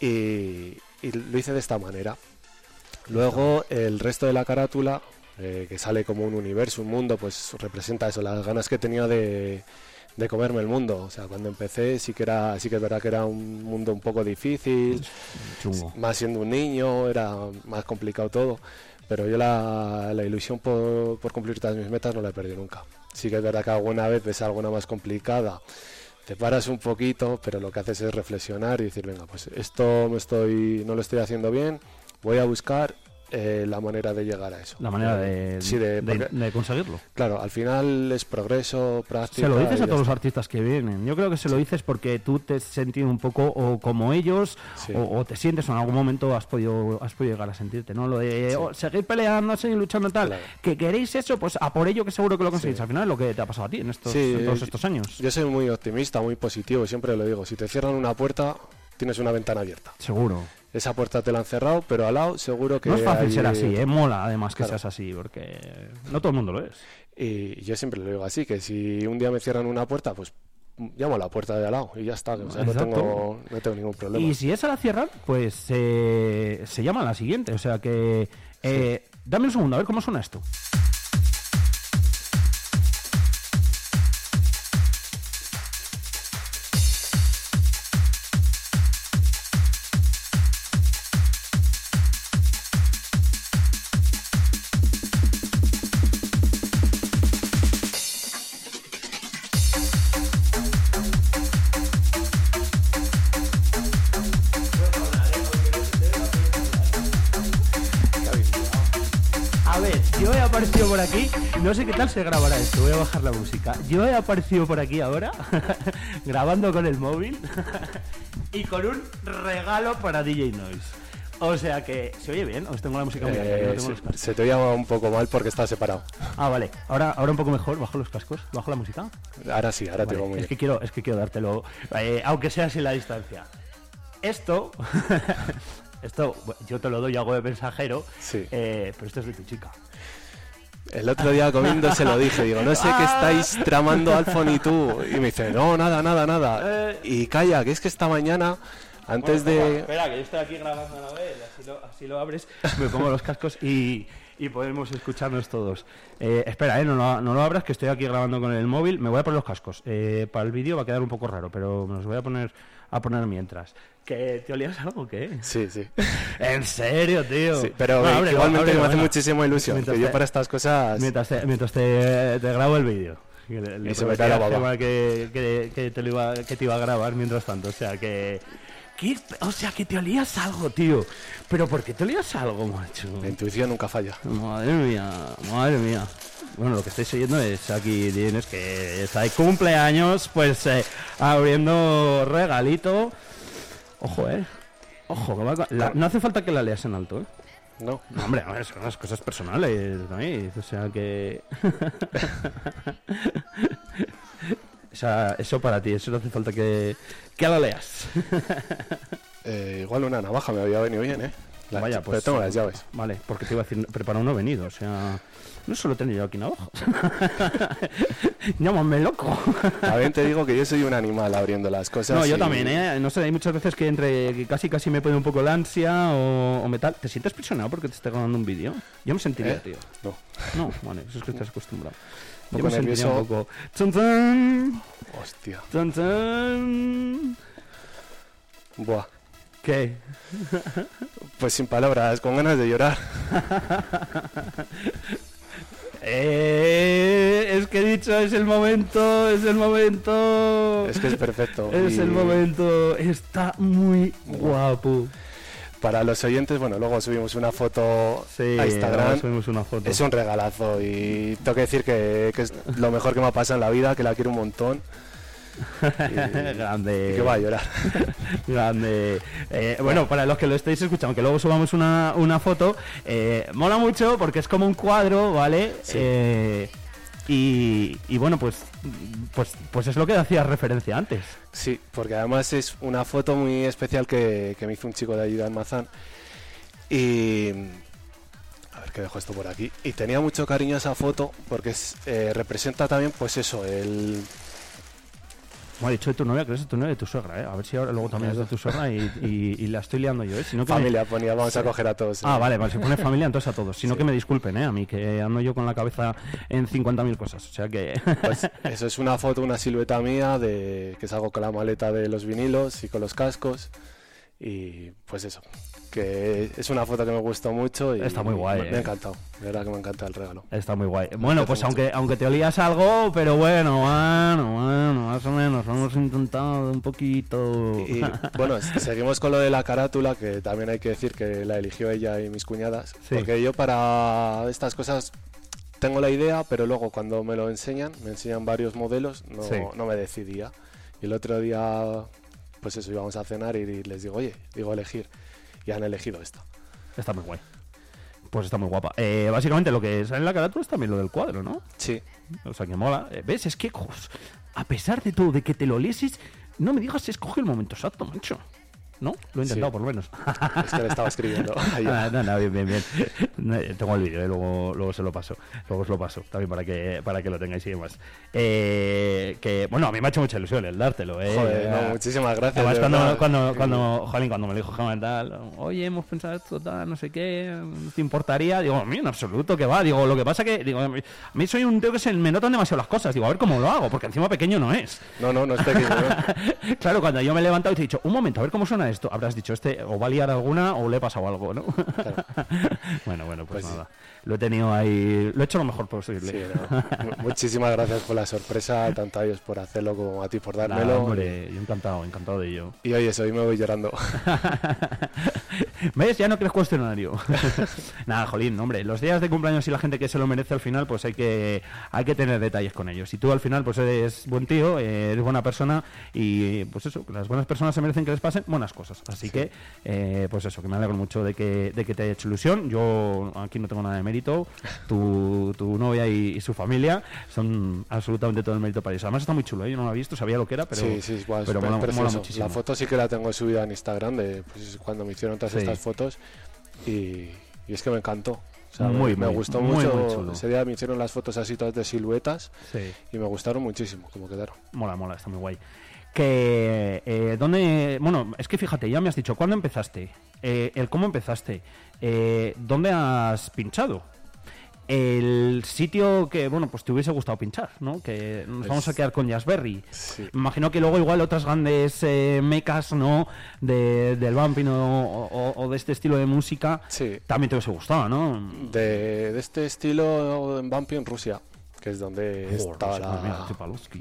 y, y lo hice de esta manera. Luego el resto de la carátula, eh, que sale como un universo, un mundo, pues representa eso, las ganas que tenía de, de comerme el mundo. O sea, cuando empecé sí que era, sí que es verdad que era un mundo un poco difícil, Chungo. más siendo un niño, era más complicado todo. Pero yo la, la ilusión por, por cumplir todas mis metas no la he perdido nunca. Sí que es verdad que alguna vez ves alguna más complicada, te paras un poquito, pero lo que haces es reflexionar y decir, venga, pues esto estoy, no lo estoy haciendo bien, voy a buscar eh, la manera de llegar a eso. La manera de, sí, de- de- porque- de conseguirlo. Claro, al final es progreso, práctica. Se lo dices a todos los artistas que vienen. Yo creo que se lo dices porque tú te has sentido un poco o como ellos Sí. o, o te sientes o en algún momento has podido has podido llegar a sentirte, ¿no? Lo de Sí. oh, seguir peleando, seguir luchando tal. Claro. Que queréis eso, pues a por ello que seguro que lo conseguís. Al final es lo que te ha pasado a ti en, estos, en todos estos años. Yo soy muy optimista, muy positivo, siempre lo digo. Si te cierran una puerta, tienes una ventana abierta. Seguro. Esa puerta te la han cerrado, pero al lado seguro que. No es fácil hay- ser así, ¿eh? Mola además que Claro. seas así, porque no todo el mundo lo es. Y yo siempre lo digo así, que si un día me cierran una puerta, pues llamo a la puerta de al lado y ya está. o sea, no, tengo, no tengo ningún problema. Y si esa la cierran, pues eh, se llama la siguiente. O sea que. eh, Dame un segundo, a ver cómo suena esto. No sé qué tal se grabará esto, voy a bajar la música. Yo he aparecido por aquí ahora, grabando con el móvil y con un regalo para DJ Noise. O sea que, ¿se oye bien? ¿Os tengo la música muy alta? no Eh, tengo se, los cascos? se te oye un poco mal porque está separado. Ah, vale. Ahora, ahora un poco mejor, bajo los cascos, bajo la música. Ahora sí, ahora te Vale, digo muy es bien. que quiero, es que quiero dártelo, eh, aunque sea sin la distancia. Esto, esto, yo te lo doy algo de mensajero, Sí. eh, pero esto es de tu chica. El otro día comiendo se lo dije, digo, no sé qué estáis tramando Alfon y tú. Y me dice, no, nada, nada, nada. Eh. Y calla, que es que esta mañana, antes Bueno, de... Espera, que yo estoy aquí grabando a la vez, así lo, así lo abres, me pongo los cascos y, y podemos escucharnos todos. Eh, espera, eh, no, lo, no lo abras, que estoy aquí grabando con el móvil. Me voy a poner los cascos. Eh, para el vídeo va a quedar un poco raro, pero me los voy a poner a poner mientras. ¿Que te olías algo o qué? Sí, sí. ¿En serio, tío? Sí, pero Bueno, ábrelo, igualmente ábrelo, me hace venga. muchísima ilusión. Mientras Que yo te- para estas cosas... Mientras te, mientras te, te grabo el vídeo. Que le- Y se me cae la a baba. Que, que, que te lo iba, que te iba a grabar mientras tanto. O sea que. ¿qué? O sea que te olías algo, tío. ¿Pero por qué te olías algo, macho? La intuición nunca falla. Madre mía, madre mía. Bueno, lo que estáis oyendo es aquí tienes que está de cumpleaños, pues eh, abriendo regalito. Ojo, eh. Ojo, que va con- la- no hace falta que la leas en alto, eh. No. No, hombre, a ver, son unas cosas personales, ¿no? O sea que. o sea, eso para ti, eso no hace falta que, que la leas. Eh, igual una navaja me había venido bien, ¿eh? La- Vaya, pero pues. tengo las llaves. Vale, porque te iba a decir, prepara uno venido, o sea. No solo tengo yo aquí navajas. Llámame loco. También te digo que yo soy un animal abriendo las cosas. No, yo y- también, ¿eh? No sé, hay muchas veces que entre que casi casi me pone un poco la ansia o, o me tal. ¿Te sientes presionado porque te esté grabando un vídeo? Yo me sentiría, ¿Eh? tío. No. No, vale, eso es que estás acostumbrado. Un Yo poco me sentiría un poco... ¡Chun, chun! Hostia. ¡Chun, chun! Buah. ¿Qué? Pues sin palabras, con ganas de llorar. Eh, es que he dicho, es el momento, es el momento. Es que es perfecto. Es y el momento. Está muy guapo. Para los oyentes, bueno, luego subimos una foto Sí, a Instagram. subimos una foto. Es un regalazo y tengo que decir que, que es lo mejor que me ha pasado en la vida, que la quiero un montón. Grande. que va a llorar. Grande. Eh, bueno, para los que lo estéis escuchando, que luego subamos una, una foto, eh, mola mucho porque es como un cuadro, ¿vale? Sí. Eh, y, y bueno, pues, pues, pues es lo que hacías referencia antes. Sí, porque además es una foto muy especial que, que me hizo un chico de ayuda en Mazán. Y. A ver que dejo esto por aquí. Y tenía mucho cariño a esa foto porque es, representa también, pues eso, el. Como ha dicho de tu novia, creo que es tu novia de tu suegra, ¿eh? A ver si ahora luego también es de tu suegra y, y- y la estoy liando yo, ¿eh? Que me- Familia ponía, vamos a coger a todos. Ah, eh. vale, vale, se pone familia entonces a todos. Si no Sí. que me disculpen, ¿eh? A mí, que ando yo con la cabeza en 50.000 cosas. O sea que... Pues eso es una foto, una silueta mía de que salgo con la maleta de los vinilos y con los cascos. Y pues eso, que es una foto que me gustó mucho y Está muy guay, Me, me eh. ha encantado, de verdad que me encanta el regalo. Está muy guay. Bueno, pues mucho. aunque, aunque te olías algo, pero bueno, bueno, bueno, más o menos. Hemos intentado un poquito. Y bueno, seguimos con lo de la carátula, que también hay que decir que la eligió ella y mis cuñadas. Sí. Porque yo para estas cosas tengo la idea, pero luego cuando me lo enseñan, me enseñan varios modelos, no, Sí. no me decidía. Y el otro día, pues eso, íbamos a cenar y les digo, oye, digo elegir. Y han elegido esta. Está muy guay. Pues está muy guapa. Eh, básicamente lo que sale en la carátula es también lo del cuadro, ¿no? Sí, O sea que mola. Eh, ¿Ves? Es que, a pesar de todo, de que te lo leses, no me digas escoge el momento exacto, macho. ¿No? Lo he intentado, Sí. por lo menos. es que le estaba escribiendo. Ah, no, no, bien, bien, bien. Eh, Tengo el vídeo, eh, luego, luego se lo paso. Luego os lo paso, también para que, para que lo tengáis y demás. Eh, que, bueno, a mí me ha hecho mucha ilusión el dártelo, ¿eh? Joder, no, muchísimas gracias. Además, de cuando, cuando, cuando, jolín, cuando me lo dijo Jaime tal, oye, hemos pensado esto, tal, no sé qué, ¿te importaría? Digo, a mí en absoluto, que va. Digo, lo que pasa que, digo, a mí, a mí soy un tío que se me notan demasiado las cosas. Digo, a ver cómo lo hago, porque encima pequeño no es. No, no, no es pequeño. ¿no? claro, cuando yo me he levantado y te he dicho, un momento, a ver cómo suena esto, habrás dicho, este o va a liar alguna o le he pasado algo, ¿no? bueno, bueno, pues, Pues sí. nada. Lo he tenido ahí, lo he hecho lo mejor posible. Sí, no. Mu- Muchísimas gracias por la sorpresa, tanto a ellos por hacerlo como a ti por dármelo. hombre, yo encantado, encantado de ello. Y oye, eso, hoy me voy llorando. ¿Ves? Ya no crees cuestionario. Nada, jolín, hombre, los días de cumpleaños y la gente que se lo merece al final, pues hay que, hay que tener detalles con ellos. Y tú al final, pues eres buen tío, eres buena persona y pues eso, las buenas personas se merecen que les pasen buenas cosas. Así que, eh, pues eso, que me alegro mucho de que, de que te haya hecho ilusión. Yo aquí no tengo nada de mérito. Tu, tu novia y, y su familia son absolutamente todo el mérito para ellos. Además está muy chulo, ¿eh? yo no lo he visto, sabía lo que era, pero, sí, sí, igual, pero mola, mola muchísimo. La foto sí que la tengo subida en Instagram de pues, cuando me hicieron todas Sí. estas fotos y, y es que me encantó. O sea, Muy, me, muy, gustó muy, mucho. muy. Ese día me hicieron las fotos así todas de siluetas Sí. y me gustaron muchísimo como quedaron. Mola, mola, está muy guay. Que, eh, ¿dónde? Bueno, es que fíjate, ya me has dicho, ¿cuándo empezaste? Eh, el cómo empezaste. Eh, ¿Dónde has pinchado? El sitio que, bueno, pues te hubiese gustado pinchar, ¿no? Que nos Pues- vamos a quedar con Jazzberry. Sí. Imagino que luego igual otras grandes eh, mecas, ¿no? De, del bumping o, o- o de este estilo de música Sí. también te hubiese gustado, ¿no? De, de este estilo en Bumpy en Rusia, que es donde estaba Rusia, pues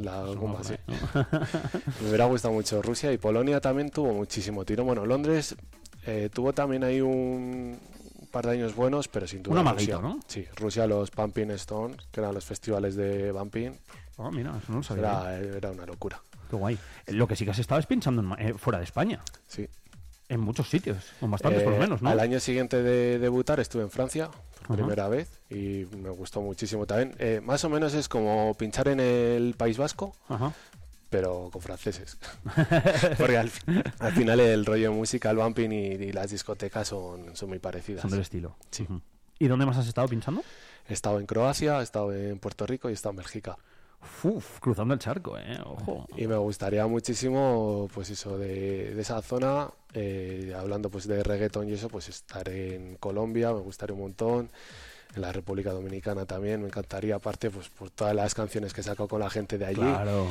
mira, la, la goma, sí. ¿no? Me hubiera gustado mucho Rusia y Polonia también tuvo muchísimo tiro. Bueno, Londres eh, tuvo también ahí un par de años buenos, pero sin duda Un amaguito, Rusia. ¿no? Sí, Rusia los Pumping Stone, que eran los festivales de Bumping, Ah, mira, eso no lo sabía. era, era una locura. Qué guay. Lo que sí que has estado es pinchando en eh, fuera de España. Sí. En muchos sitios, con bastantes por lo Eh, menos, ¿no? Al año siguiente de debutar estuve en Francia por primera vez y me gustó muchísimo también. Eh, más o menos es como pinchar en el País Vasco, Ajá. Pero con franceses. Porque al, al final el rollo de música, el bumping y, y las discotecas son, son muy parecidas. Son del estilo. Sí. Ujú. ¿Y dónde más has estado pinchando? He estado en Croacia, he estado en Puerto Rico y he estado en Bélgica. Uf, cruzando el charco, eh. Ojo. Y me gustaría muchísimo, pues eso, de, de esa zona, eh, hablando pues de reggaeton y eso, pues estar en Colombia, me gustaría un montón. En la República Dominicana también, me encantaría, aparte, pues por todas las canciones que he sacado con la gente de allí. Claro.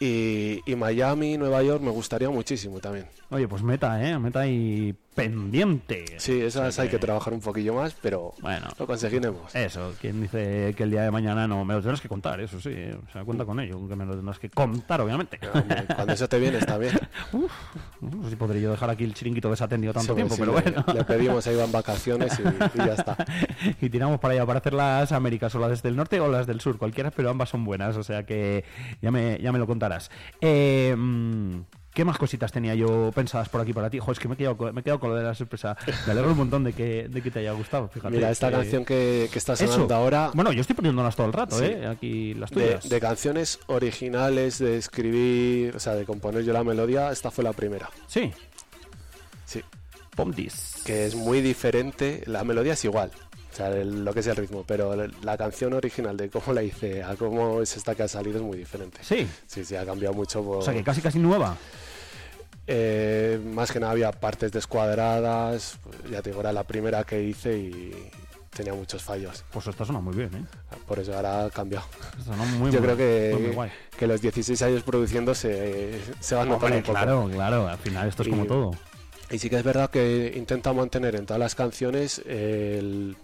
Y, y Miami, Nueva York me gustaría muchísimo también. Oye, pues meta, ¿eh? Meta y pendiente. Sí, esas O sea hay que trabajar un poquillo más, pero Bueno. lo conseguiremos. Eso, quien dice que el día de mañana no, me lo tendrás que contar, eso sí, o sea, cuenta con ello, que me lo tendrás que contar, obviamente. Hombre, Cuando eso te viene está bien. No sé si podré yo dejar aquí el chiringuito desatendido tanto Sí, tiempo, sí, pero le- bueno. Le pedimos ahí van vacaciones y, y ya está. y tiramos para allá para hacer las Américas, o las del norte o las del sur, cualquiera, pero ambas son buenas, o sea que ya me, ya me lo contarás. Eh, mm, ¿Qué más cositas tenía yo pensadas por aquí para ti? Jo, es que me he quedado, con- me he quedado con lo de la sorpresa. Me alegro un montón de que, de que te haya gustado, fíjate. Mira, esta que- canción que, que está Eso. ahora, Bueno, yo estoy poniéndolas todo el rato, Sí. ¿eh? Aquí las tuyas. de canciones originales, de escribir, o sea, de componer yo la melodía, esta fue la primera. Sí, Sí, Pomdis. que es muy diferente, la melodía es igual. O sea, el- lo que es el ritmo, pero la- la canción original de cómo la hice a cómo es esta que ha salido es muy diferente. Sí, Sí, sí, ha cambiado mucho. por- o sea que casi casi nueva. Eh, más que nada había partes descuadradas, pues, ya te digo, era la primera que hice y tenía muchos fallos. Pues esta suena muy bien, ¿eh? Por eso ahora ha cambiado. Muy, Yo muy- creo que, muy, muy guay. que los 16 años produciendo se, se van notando un poco. claro, claro, al final esto es como todo. Y sí que es verdad que intenta mantener en todas las canciones el-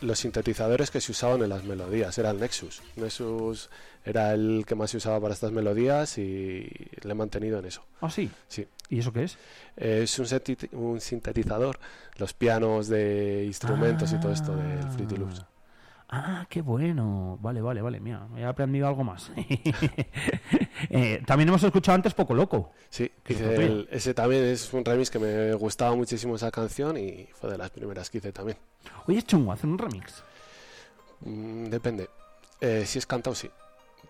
los sintetizadores que se usaban en las melodías. Era el Nexus. Nexus era el que más se usaba para estas melodías y le he mantenido en eso. Ah, sí. Sí. ¿Y eso qué es? Es un, sintetizador, los pianos de instrumentos y todo esto del Fruity Loops. Ah, qué bueno. Vale, vale, vale. Mira, he aprendido algo más. Eh, también hemos escuchado antes Poco Loco. Sí, Que es hice otra el- ese también es un remix que me gustaba muchísimo esa canción y fue de las primeras que hice también. Oye, es chungo hacer un remix. Mm, depende. Eh, si es cantado, sí.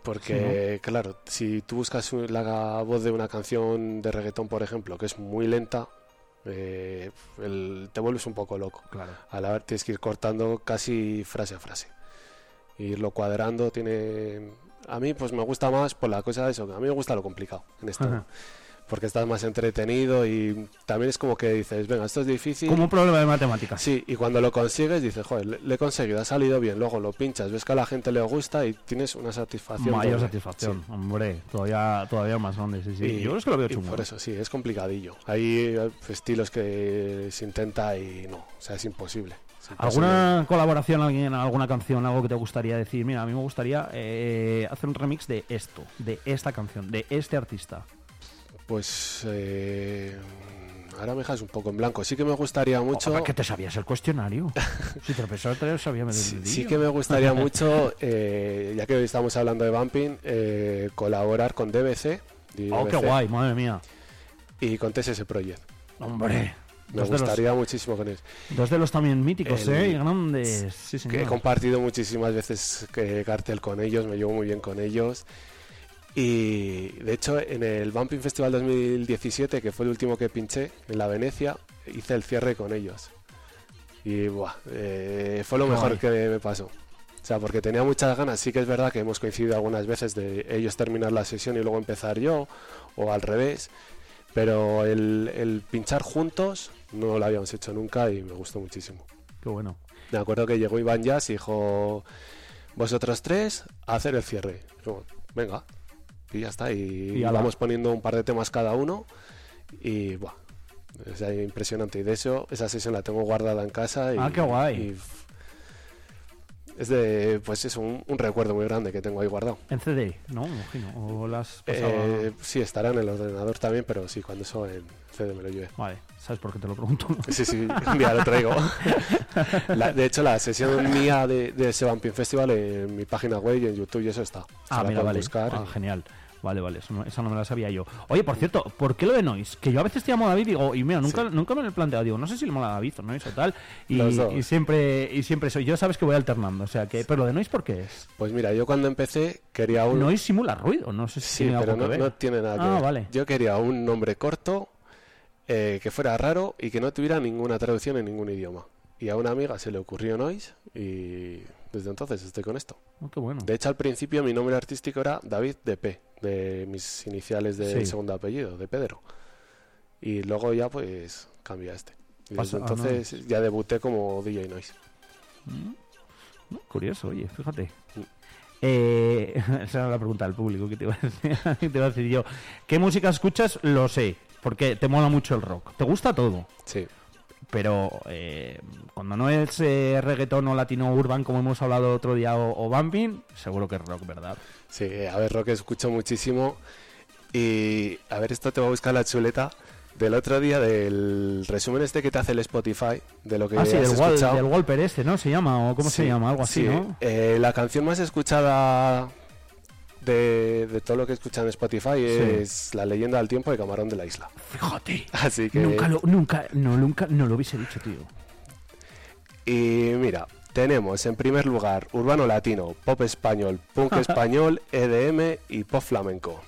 Porque, claro, si tú buscas la voz de una canción de reggaetón, por ejemplo, que es muy lenta, eh, el- te vuelves un poco loco. Claro. A la vez tienes que ir cortando casi frase a frase. E irlo cuadrando tiene... A mí pues me gusta más por la cosa de eso, que a mí me gusta lo complicado en esto. Ajá. Porque estás más entretenido y también es como que dices, venga, esto es difícil. Como un problema de matemáticas. Sí, y cuando lo consigues dices, joder, le, le he conseguido, ha salido bien, luego lo pinchas, ves que a la gente le gusta y tienes una satisfacción. Mayor doble. satisfacción, Sí. hombre. Todavía, todavía más grande, sí, sí. Y- Yo creo que lo veo y chungo. por ¿eh? eso, sí, es complicadillo. Hay eh, estilos que se intenta y no, o sea, es imposible. ¿Alguna colaboración, alguien, alguna canción, algo que te gustaría decir? Mira, a mí me gustaría eh, hacer un remix de esto, de esta canción, de este artista. Pues eh, ahora me dejas un poco en blanco. Sí que me gustaría mucho. Ojalá que te sabías el cuestionario. si te lo pensaba, te lo sabía medio Sí, que me gustaría mucho, eh, ya que hoy estamos hablando de Bumping, eh, colaborar con DBC, de Oh, qué DBC, guay, madre mía. y con TSS Project. Hombre. Me Dos de, los, gustaría muchísimo con ellos. dos de los también míticos, El- ¿eh? Y grandes. Sí, Que he señor. compartido muchísimas veces que cartel con ellos, me llevo muy bien con ellos. Y de hecho, en el Bumping Festival 2017, que fue el último que pinché en la Venecia, hice el cierre con ellos. Y buah, eh, fue lo mejor que me pasó. O sea, porque tenía muchas ganas. Sí que es verdad que hemos coincidido algunas veces de ellos terminar la sesión y luego empezar yo, o al revés. Pero el, el pinchar juntos no lo habíamos hecho nunca y me gustó muchísimo. Qué bueno. Me acuerdo que llegó Iván Jazz y dijo, vosotros tres, a hacer el cierre. Digo, venga. Y ya está. Y, Y vamos poniendo un par de temas cada uno. Y, buah, es impresionante. Y de eso, esa sesión la tengo guardada en casa. Y, Ah, qué guay. y, es de, pues es un, un recuerdo muy grande que tengo ahí guardado. En CD, ¿no? Imagino. O las. Eh, sí, estará en el ordenador también, pero sí, cuando eso en CD me lo llevé. Vale, ¿sabes por qué te lo pregunto? Sí, sí, un día lo traigo. La- de hecho, la sesión mía de, de ese Bumping Festival en mi página web y en YouTube y eso está. Ah, la mira, vale. buscar. Ah, genial. Vale, vale, eso no, esa no me la sabía yo. Oye, por cierto, ¿por qué lo de Noise? Que yo a veces te llamo David y digo, y mira, nunca, Sí. nunca me lo he planteado, digo, no sé si le mola David o Noise o tal, y, siempre y siempre soy yo, sabes que voy alternando, o sea, que, pero lo de Noise, ¿por qué es? Pues mira, yo cuando empecé quería un... Noise simula ruido, no sé si Sí, tiene pero algo no, que ver. no tiene nada que Ah, ver. vale. Yo quería un nombre corto, eh, que fuera raro y que no tuviera ninguna traducción en ningún idioma. Y a una amiga se le ocurrió Noise y desde entonces estoy con esto. Oh, qué bueno. De hecho, al principio mi nombre artístico era David de P, de mis iniciales de Sí. segundo apellido, de Pedro. Y luego ya pues cambié a este. Y desde ah, no. entonces ya debuté como DJ Noise. Mm, Curioso, oye, fíjate. Mm. Eh, esa era la pregunta del público que te, iba a decir, que te iba a decir yo. ¿Qué música escuchas? Lo sé, porque te mola mucho el rock. ¿Te gusta todo? Sí. Pero eh, cuando no es eh, reggaetón o latino urban, como hemos hablado otro día, o, o bumping, seguro que es rock, ¿verdad? Sí, a ver, rock escucho muchísimo. Y a ver, esto te voy a buscar la chuleta del otro día del resumen este que te hace el Spotify de lo que ah, sí, has del, escuchado. del Wallper este, ¿no? Se llama, o cómo se llama, algo así, sí. ¿no? Eh, la canción más escuchada de, de todo lo que escuchan en Spotify es La leyenda del tiempo de Camarón de la Isla. Fíjate. Así que... Nunca lo, nunca, no, nunca, no lo hubiese dicho, tío. Y mira, tenemos en primer lugar urbano latino, pop español, punk español, EDM y pop flamenco.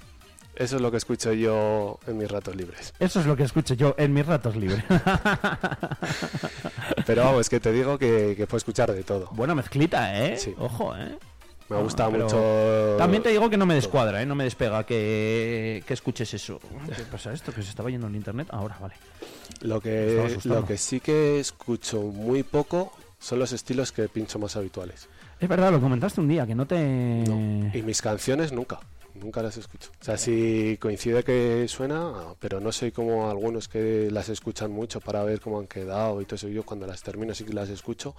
Eso es lo que escucho yo en mis ratos libres. Eso es lo que escucho yo en mis ratos libres. Pero vamos, que te digo que, que puedo escuchar de todo. Buena mezclita, ¿eh? Sí. Ojo, ¿eh? Me Ah, gusta pero mucho. También te digo que no me descuadra, ¿eh? No me despega que, que escuches eso. ¿Qué pasa esto? Que se estaba yendo en internet. Ahora, vale. Lo que, lo que sí que escucho muy poco son los estilos que pincho más habituales. Es verdad, lo comentaste un día, que no te... Y mis canciones nunca, nunca las escucho. O sea, sí coincide que suena, pero no soy como algunos que las escuchan mucho para ver cómo han quedado y todo eso. Yo cuando las termino sí que las escucho,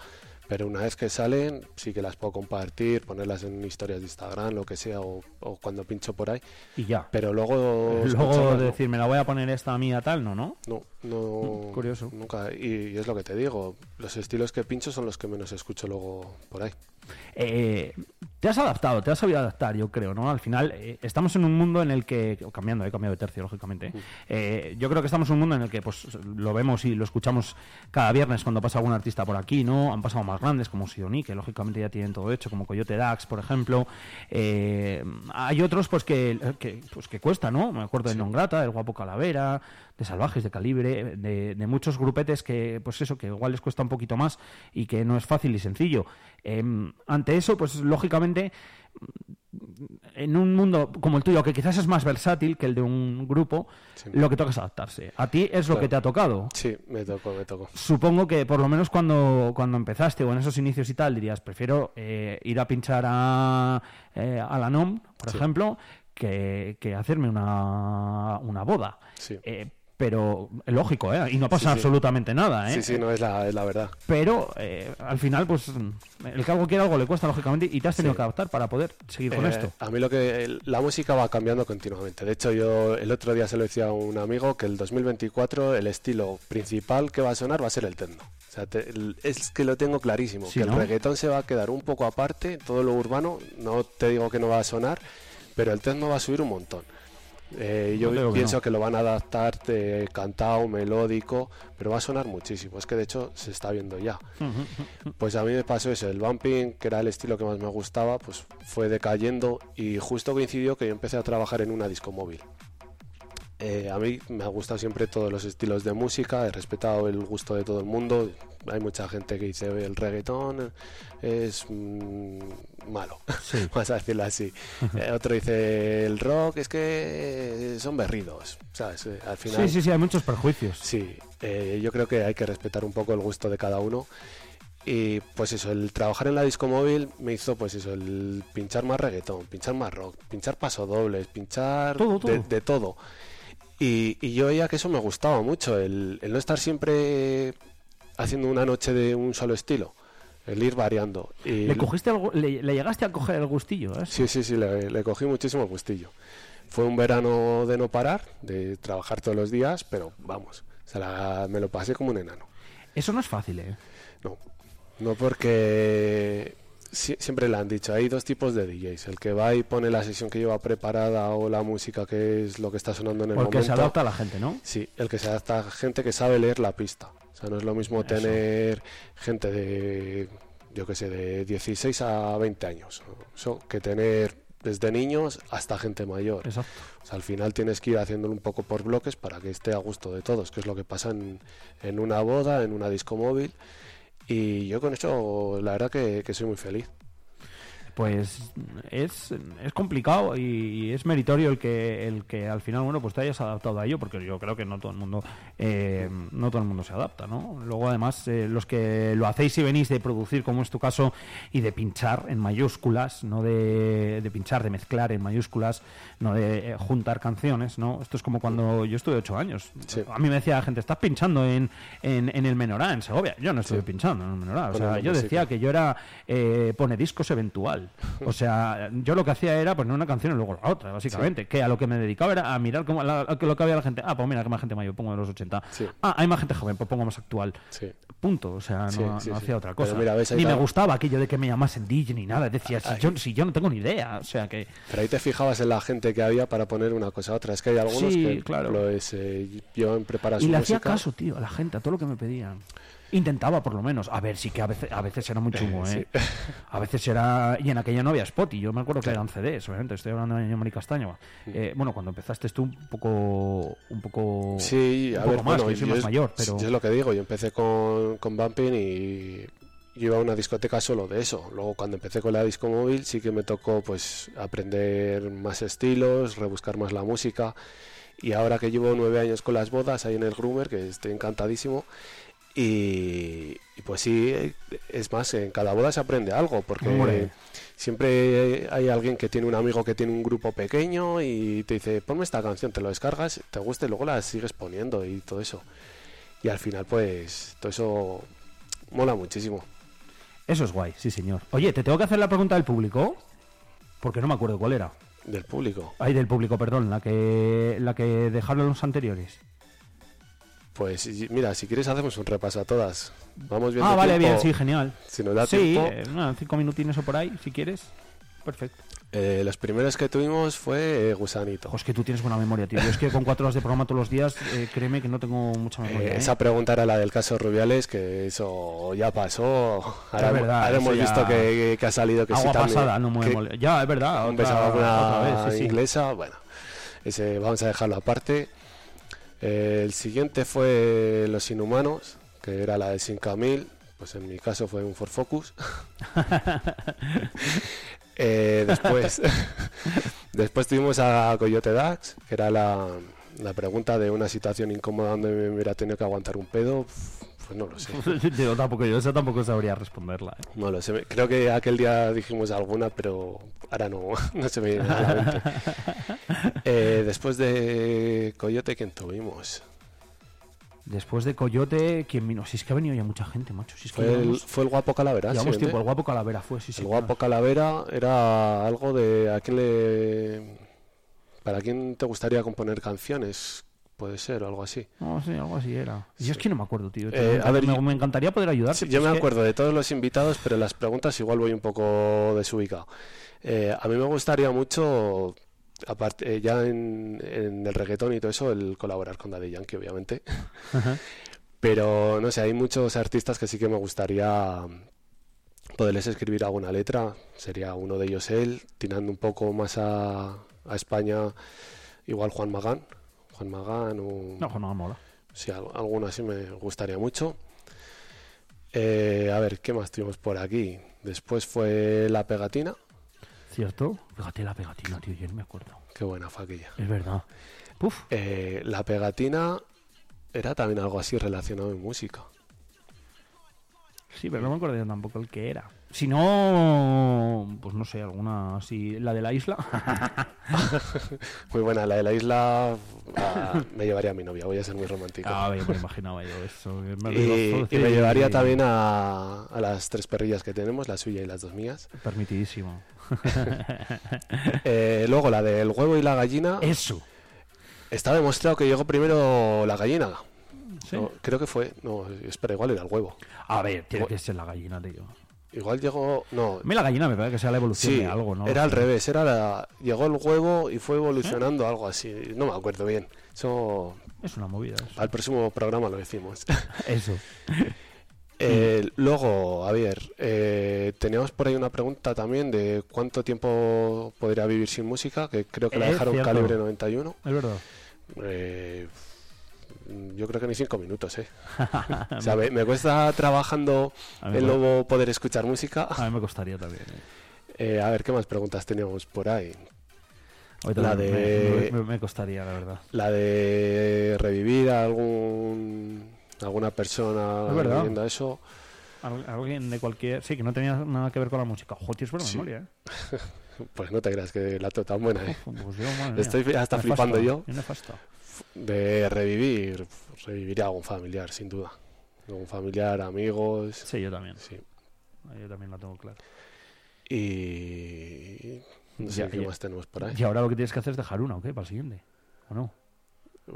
pero una vez que salen sí que las puedo compartir, ponerlas en historias de Instagram, lo que sea, o, o cuando pincho por ahí. Y ya. Pero luego... Luego de decir, me la voy a poner esta mía tal, no, ¿no? No, no. Mm, curioso. Nunca. Y, y es lo que te digo. Los estilos que pincho son los que menos escucho luego por ahí. Eh, te has adaptado, te has sabido adaptar, yo creo, ¿no? Al final, eh, estamos en un mundo en el que, cambiando, he cambiado de tercio, lógicamente. eh, yo creo que estamos en un mundo en el que, pues, lo vemos y lo escuchamos cada viernes cuando pasa algún artista por aquí, ¿no? Han pasado más grandes, como Sidoní, que lógicamente ya tienen todo hecho, como Coyote Dax, por ejemplo. Eh, hay otros, pues, que, que, pues, que cuesta, ¿no? Me acuerdo de Non Grata, del Guapo Calavera, de Salvajes, de Calibre, de, de muchos grupetes que, pues eso, que igual les cuesta un poquito más y que no es fácil y sencillo. Em, ante eso, pues lógicamente, en un mundo como el tuyo, que quizás es más versátil que el de un grupo, lo que toca es adaptarse. A ti es lo Claro. que te ha tocado. Sí, me tocó, me tocó. Supongo que por lo menos cuando, cuando empezaste o en esos inicios y tal, dirías, prefiero eh, ir a pinchar a, eh, a la NOM, por Sí. ejemplo, que, que hacerme una, una boda. Sí. Eh, pero lógico, ¿eh? Y no pasa Sí, sí. absolutamente nada, ¿eh? Sí, sí, no, es la, es la verdad. Pero eh, al final, pues el que algo quiere algo le cuesta, lógicamente, y te has tenido Sí. que adaptar para poder seguir con Eh, esto. A mí lo que la música va cambiando continuamente. De hecho, yo el otro día se lo decía a un amigo que el 2024 el estilo principal que va a sonar va a ser el techno. O sea, te- el- es que lo tengo clarísimo, que ¿no? el reggaetón se va a quedar un poco aparte, todo lo urbano, no te digo que no va a sonar, pero el techno va a subir un montón. Eh, yo No que pienso no. que lo van a adaptar de cantado, melódico, pero va a sonar muchísimo. Es que de hecho se está viendo ya. Pues a mí me pasó eso, el bumping, que era el estilo que más me gustaba, pues fue decayendo y justo coincidió que yo empecé a trabajar en una disco móvil. Eh, a mí me ha gustado siempre todos los estilos de música, he respetado el gusto de todo el mundo. Hay mucha gente que dice el reggaetón es mm, malo, vamos a decirlo así. Eh, otro dice el rock es que son berridos, ¿sabes? Eh, Al final, Sí, sí, sí, hay muchos perjuicios. Sí, eh, yo creo que hay que respetar un poco el gusto de cada uno. Y pues eso, el trabajar en la disco móvil me hizo pues eso, el pinchar más reggaetón, pinchar más rock, pinchar pasodobles, pinchar Todo, De, todo. de todo. Y, y yo veía que eso me gustaba mucho, el, el no estar siempre haciendo una noche de un solo estilo, el ir variando. Y ¿Le, cogiste algo, le, le llegaste a coger el gustillo, ¿eh? Sí, sí, sí, le, le cogí muchísimo gustillo. Fue un verano de no parar, de trabajar todos los días, pero vamos, la- me lo pasé como un enano. Eso no es fácil, ¿eh? No, no porque siempre le han dicho, hay dos tipos de DJs, el que va y pone la sesión que lleva preparada o la música que es lo que está sonando en el Porque momento. se adapta a la gente, ¿no? Sí, el que se adapta a gente que sabe leer la pista. O sea, no es lo mismo tener gente de, yo que sé, de 16 a 20 años. Eso, que tener desde niños hasta gente mayor. Exacto. O sea, al final tienes que ir haciéndolo un poco por bloques para que esté a gusto de todos, que es lo que pasa en, en una boda, en una disco móvil. Y yo con eso, la verdad que, que soy muy feliz. Pues es, es complicado y, es meritorio el que el que al final bueno pues te hayas adaptado a ello porque yo creo que no todo el mundo eh, no todo el mundo se adapta no luego además eh, los que lo hacéis y venís de producir como es tu caso y de pinchar en mayúsculas no de, de pinchar de mezclar en mayúsculas no de eh, juntar canciones no esto es como cuando yo estuve ocho años. A mí me decía la gente estás pinchando en, en, en el menorá en Segovia yo no estuve pinchando en el menorá o sea yo decía que yo era eh, pone discos eventual. O sea, yo lo que hacía era poner una canción y luego la otra, básicamente. Que a lo que me dedicaba era a mirar cómo la- lo que había la gente. Ah, pues mira, que más gente mayor, pongo de los 80. Ah, hay más gente joven, pues pongo más actual. Punto. O sea, no, hacía otra cosa. mira, ves, ni me gustaba aquello de que me llamasen DJ ni nada. Decía, si yo, si yo no tengo ni idea. O sea, que. Pero ahí te fijabas en la gente que había para poner una cosa a otra. Es que hay algunos que, claro. ejemplo, es, eh, yo en preparación Y le hacía caso, tío, a la gente, a todo lo que me pedían. Intentaba, por lo menos. A ver, sí que a veces, a veces era muy chungo, ¿eh? A veces era... Y en aquella no había spot, y yo me acuerdo que eran CDs, obviamente. Estoy hablando de año Mari Castaño. Eh, bueno, cuando empezaste tú un poco... Un poco... Sí, un a poco ver, más, bueno, que yo soy yo más es, mayor, pero... yo es lo que digo, yo empecé con, con Bumping y yo iba a una discoteca solo de eso. Luego cuando empecé con la disco móvil sí que me tocó pues aprender más estilos, rebuscar más la música. Y ahora que llevo nueve años con las bodas ahí en el Groomer, que estoy encantadísimo, y, y pues sí, es más, en cada boda se aprende algo, porque siempre hay alguien que tiene un amigo que tiene un grupo pequeño y te dice, ponme esta canción, te lo descargas, te gusta y luego la sigues poniendo y todo eso. Y al final, pues, todo eso mola muchísimo. Eso es guay, sí, señor. Oye, ¿te tengo que hacer la pregunta del público? Porque no me acuerdo cuál era. Del público. Ay, del público, perdón, la que, la que dejaron los anteriores. Pues mira, si quieres hacemos un repaso a todas. Vamos viendo Ah, vale, tiempo. bien, sí, genial. Si nos da sí, tiempo. eh, cinco minutines o por ahí, si quieres. Perfecto. Eh, los primeros que tuvimos fue eh, Gusanito. Pues que tú tienes buena memoria, tío. Yo es que con cuatro horas de programa todos los días, eh, créeme que no tengo mucha memoria. Eh, ¿eh? Esa pregunta era la del caso Rubiales, que eso ya pasó. Ahora, Es verdad, ahora hemos ya- visto que, que ha salido que sí Agua también- pasada, no me que- mole- Ya, es verdad. un otra- beso a alguna otra vez, sí, sí. inglesa. Bueno, ese vamos a dejarlo aparte. El siguiente fue Los Inhumanos, que era la de 5000. Pues en mi caso fue un Ford Focus. Eh, después, después tuvimos a Coyote Dax, que era la, la pregunta de una situación incómoda donde me hubiera tenido que aguantar un pedo. Pues no lo sé. yo tampoco, yo esa tampoco sabría responderla. ¿eh? No lo sé. Creo que aquel día dijimos alguna, pero ahora no, no se me viene a la mente. Eh, después de Coyote, ¿quién tuvimos? Después de Coyote, ¿quién vino? Si es que ha venido ya mucha gente, macho. Si es que Fue el, fue el guapo Calavera. llevamos ¿sí, tiempo. ¿eh? El guapo Calavera fue, sí, sí. El guapo Calavera era algo de a quién le para quién te gustaría componer canciones, puede ser o algo así. No, sí, algo así era. Yo es que no me acuerdo, tío. Eh, a ver, me, yo- me encantaría poder ayudarte. Sí, yo me que- acuerdo de todos los invitados, pero las preguntas igual voy un poco desubicado. Eh, a mí me gustaría mucho, aparte eh, ya en, en el reggaetón y todo eso, el colaborar con Daddy Yankee, obviamente. Ajá. Pero no sé, hay muchos artistas que sí que me gustaría poderles escribir alguna letra. Sería uno de ellos él, tirando un poco más a, a España, igual Juan Magán. Juan Magán o... No, Juan Magán mola. Sí, al- alguno así me gustaría mucho. Eh, a ver, ¿qué más tuvimos por aquí? Después fue La Pegatina. ¿Cierto? Fíjate la pegatina, tío. Yo no me acuerdo. Qué buena fue aquella. Es verdad. Puf. Eh, la Pegatina era también algo así relacionado en música. Sí, pero no me acuerdo yo tampoco el que era. Si no, pues no sé, alguna así. La de la isla. Muy buena, la de la isla ah, me llevaría a mi novia, voy a ser muy romántico. Ah, yo me imaginaba yo eso. Me y, me llevaría también a, a las tres perrillas que tenemos, la suya y las dos mías. Permitidísimo. Eh, luego la del huevo y la gallina. Eso. Está demostrado que llegó primero la gallina. ¿Sí? No, creo que fue. No, espera, igual era el huevo. A ver, tiene que ser la gallina, tío. Igual llegó. No. A mí la gallina me parece que sea la evolución Sí, de algo, ¿no? era al revés. Era la, llegó el huevo y fue evolucionando algo así. No me acuerdo bien. Eso. Es una movida. eso. Al próximo programa lo decimos. Eso. Eh, luego, a ver, eh, teníamos por ahí una pregunta también de cuánto tiempo podría vivir sin música, que creo que la Eh, dejaron cierto. calibre 91. Es verdad. Eh, yo creo que ni cinco minutos, ¿eh? o sea, me, me cuesta trabajando el lobo poder escuchar música. A mí me costaría también. ¿eh? Eh, a ver, ¿qué más preguntas teníamos por ahí? La de- me, me- me costaría, la verdad. La de revivir a algún alguna persona Es verdad. eso. Al- Alguien de cualquier... Sí, que no tenía nada que ver con la música. Joder, tienes buena Sí. memoria, ¿eh? Pues no te creas que la tengo tan buena, ¿eh? Pues yo, madre. Estoy hasta flipando yo. nefasto. De revivir, reviviría a algún familiar, sin duda. Algún familiar, amigos. Sí, yo también. Sí. Yo también lo tengo claro. Y. No sé Ya- qué ya- más tenemos por ahí. Y ahora lo que tienes que hacer es dejar una, ¿o qué? Para el siguiente. ¿O no?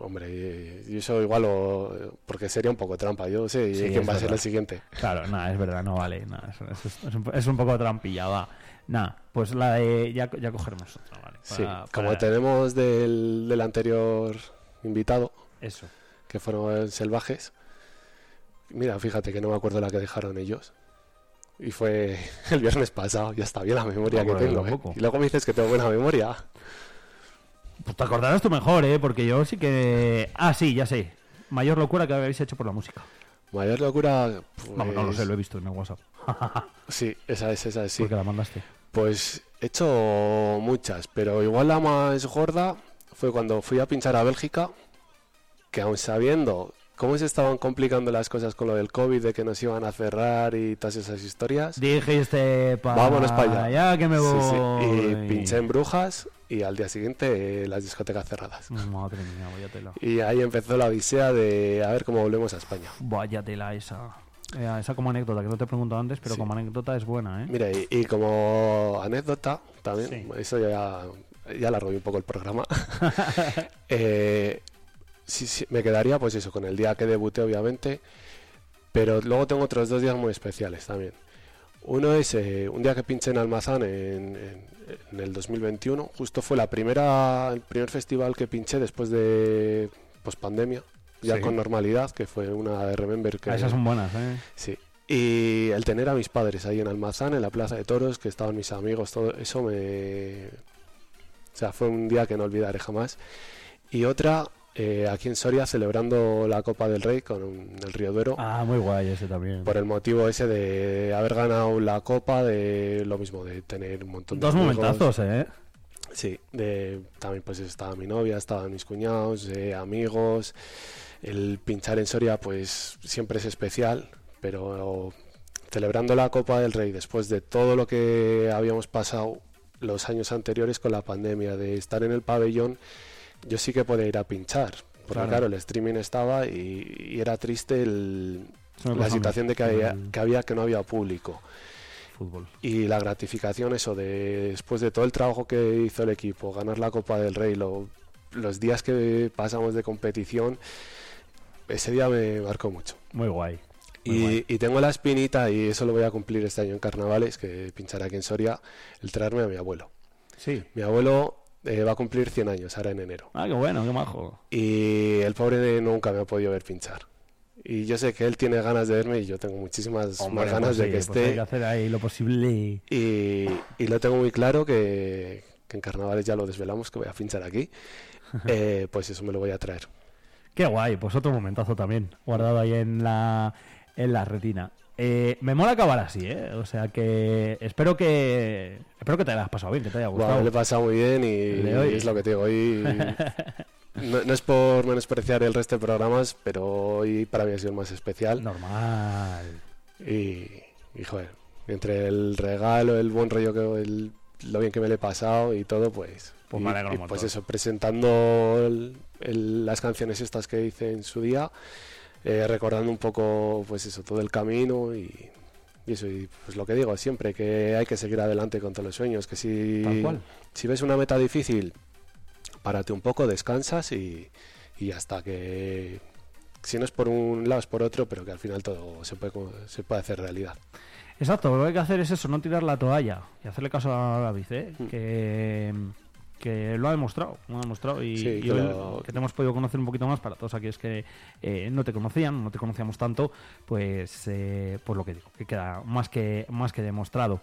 Hombre, yo eso igual lo. Porque sería un poco trampa. Yo sé Sí, quién va a ser el siguiente. Claro, nada, es verdad, no vale. Nada, es, es- es un, es un poco trampilla, va. Nada, pues la de. Ya, ya cogeremos otra, ¿vale? Sí, Para- como tenemos del, del anterior invitado, Eso. que fueron selvajes. Mira, fíjate que no me acuerdo la que dejaron ellos. Y fue el viernes pasado, ya está bien la memoria No, que tengo. ¿eh? Y luego me dices que tengo buena memoria. Pues te acordarás tú mejor, ¿eh? Porque yo sí que. Ah, sí, ya sé. Mayor locura que habéis hecho por la música. Mayor locura. Vamos, no lo sé, pues, lo he visto en el WhatsApp. Sí, esa es, esa es, sí. Porque la mandaste. Pues he hecho muchas, pero igual la más gorda fue cuando fui a pinchar a Bélgica, que aun sabiendo cómo se estaban complicando las cosas con lo del COVID, de que nos iban a cerrar y todas esas historias, Dijiste, pa vámonos para allá. que me Sí, voy. sí, Y pinché en Brujas y al día siguiente eh, las discotecas cerradas. Madre mía, vaya tela. Y ahí empezó la odisea de a ver cómo volvemos a España. Vaya tela esa. Eh, esa como anécdota, que no te he preguntado antes, pero Sí. como anécdota es buena, ¿eh? Mira, y, y como anécdota, también, Sí. eso ya, ya la robé un poco el programa. Eh, sí, sí, me quedaría, pues eso, con el día que debuté, obviamente. Pero luego tengo otros dos días muy especiales también. Uno es eh, un día que pinché en Almazán en, en- en el 2021. Justo fue la primera, el primer festival que pinché después de pospandemia, ya Sí. con normalidad, que fue una de Remember que Ah, esas son buenas, ¿eh? Sí. Y el tener a mis padres ahí en Almazán, en la Plaza de Toros, que estaban mis amigos, todo eso me... O sea, fue un día que no olvidaré jamás. Y otra, eh, aquí en Soria, celebrando la Copa del Rey con un- el Río Duero, Ah, muy guay ese también. por el motivo ese de haber ganado la Copa, de lo mismo, de tener un montón de Dos amigos. momentazos, ¿eh? Sí, de, también pues estaba mi novia, estaban mis cuñados, eh, amigos. El pinchar en Soria pues siempre es especial, pero celebrando la Copa del Rey después de todo lo que habíamos pasado los años anteriores con la pandemia, de estar en el pabellón, yo sí que podía ir a pinchar. Porque Claro. claro, el streaming estaba y, y era triste el- la situación de que había, que había que no había público Fútbol. y la gratificación eso de después de todo el trabajo que hizo el equipo ganar la Copa del Rey lo- los días que pasamos de competición ese día me marcó mucho Muy guay. Y, y tengo la espinita y eso lo voy a cumplir este año en carnavales que pincharé aquí en Soria el traerme a mi abuelo Sí. mi abuelo eh, va a cumplir 100 años ahora en enero Ah, qué bueno, qué majo. y el pobre de nunca me ha podido ver pinchar y yo sé que él tiene ganas de verme y yo tengo muchísimas Hombre, más ganas pues de sí, que pues esté hay que hacer ahí lo posible. Y, y lo tengo muy claro que, que en carnavales ya lo desvelamos, que voy a pinchar aquí. Eh, pues eso me lo voy a traer. Qué guay, pues otro momentazo también, guardado ahí en la, en la retina. Eh, me mola acabar así, ¿eh? O sea que espero que espero que te hayas pasado bien, que te haya gustado. lo he pasado muy bien y, es lo que te digo. Hoy, no, no es por menospreciar el resto de programas, pero hoy para mí ha sido el más especial. Normal. Y, y, joder, entre el regalo, el buen rollo, que el- lo bien que me lo he pasado y todo, pues... Pues y- me alegro y, Pues eso, presentando el- el- las canciones estas que hice en su día, eh, recordando un poco, pues eso, todo el camino y, y eso, y pues lo que digo siempre, que hay que seguir adelante con todos los sueños, que si, si ves una meta difícil, párate un poco, descansas y, y hasta que... Si no es por un lado, es por otro, pero que al final todo se puede, se puede hacer realidad. Exacto, lo que hay que hacer es eso, no tirar la toalla y hacerle caso a David, ¿eh? Mm. que, que lo ha demostrado, lo ha demostrado y, Sí, y que hoy lo- que te hemos podido conocer un poquito más para todos aquellos que eh, no te conocían, no te conocíamos tanto, pues, eh, pues lo que digo, que queda más que, más que demostrado.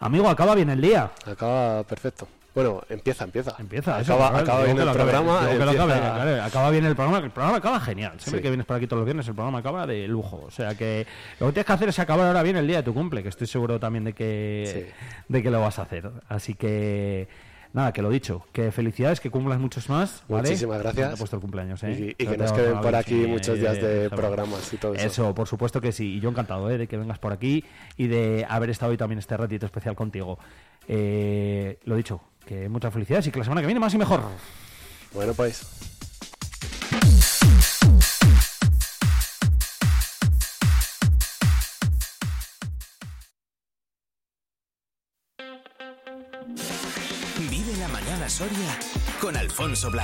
Amigo, acaba bien el día. Acaba perfecto. Bueno, empieza, empieza. Empieza, Acaba, acaba bien el acabe, programa. empieza- acabe, claro, acaba bien el programa, el programa acaba genial. Siempre Sí. que vienes por aquí todos los viernes, el programa acaba de lujo. O sea que lo que tienes que hacer es acabar ahora bien el día de tu cumple, que estoy seguro también de que, de que lo vas a hacer. Así que, nada, que lo dicho, que felicidades, que cumplas muchos más. ¿vale? Muchísimas gracias. Te he puesto el cumpleaños, ¿eh? Y- que nos queden por aquí sí, muchos días de programas y todo eso. Eso, por supuesto que sí. Y yo encantado ¿eh? de que vengas por aquí y de haber estado hoy también este ratito especial contigo. Eh, lo dicho, que muchas felicidades y que la semana que viene más y mejor. Bueno, pues. Con Alfonso Blasco.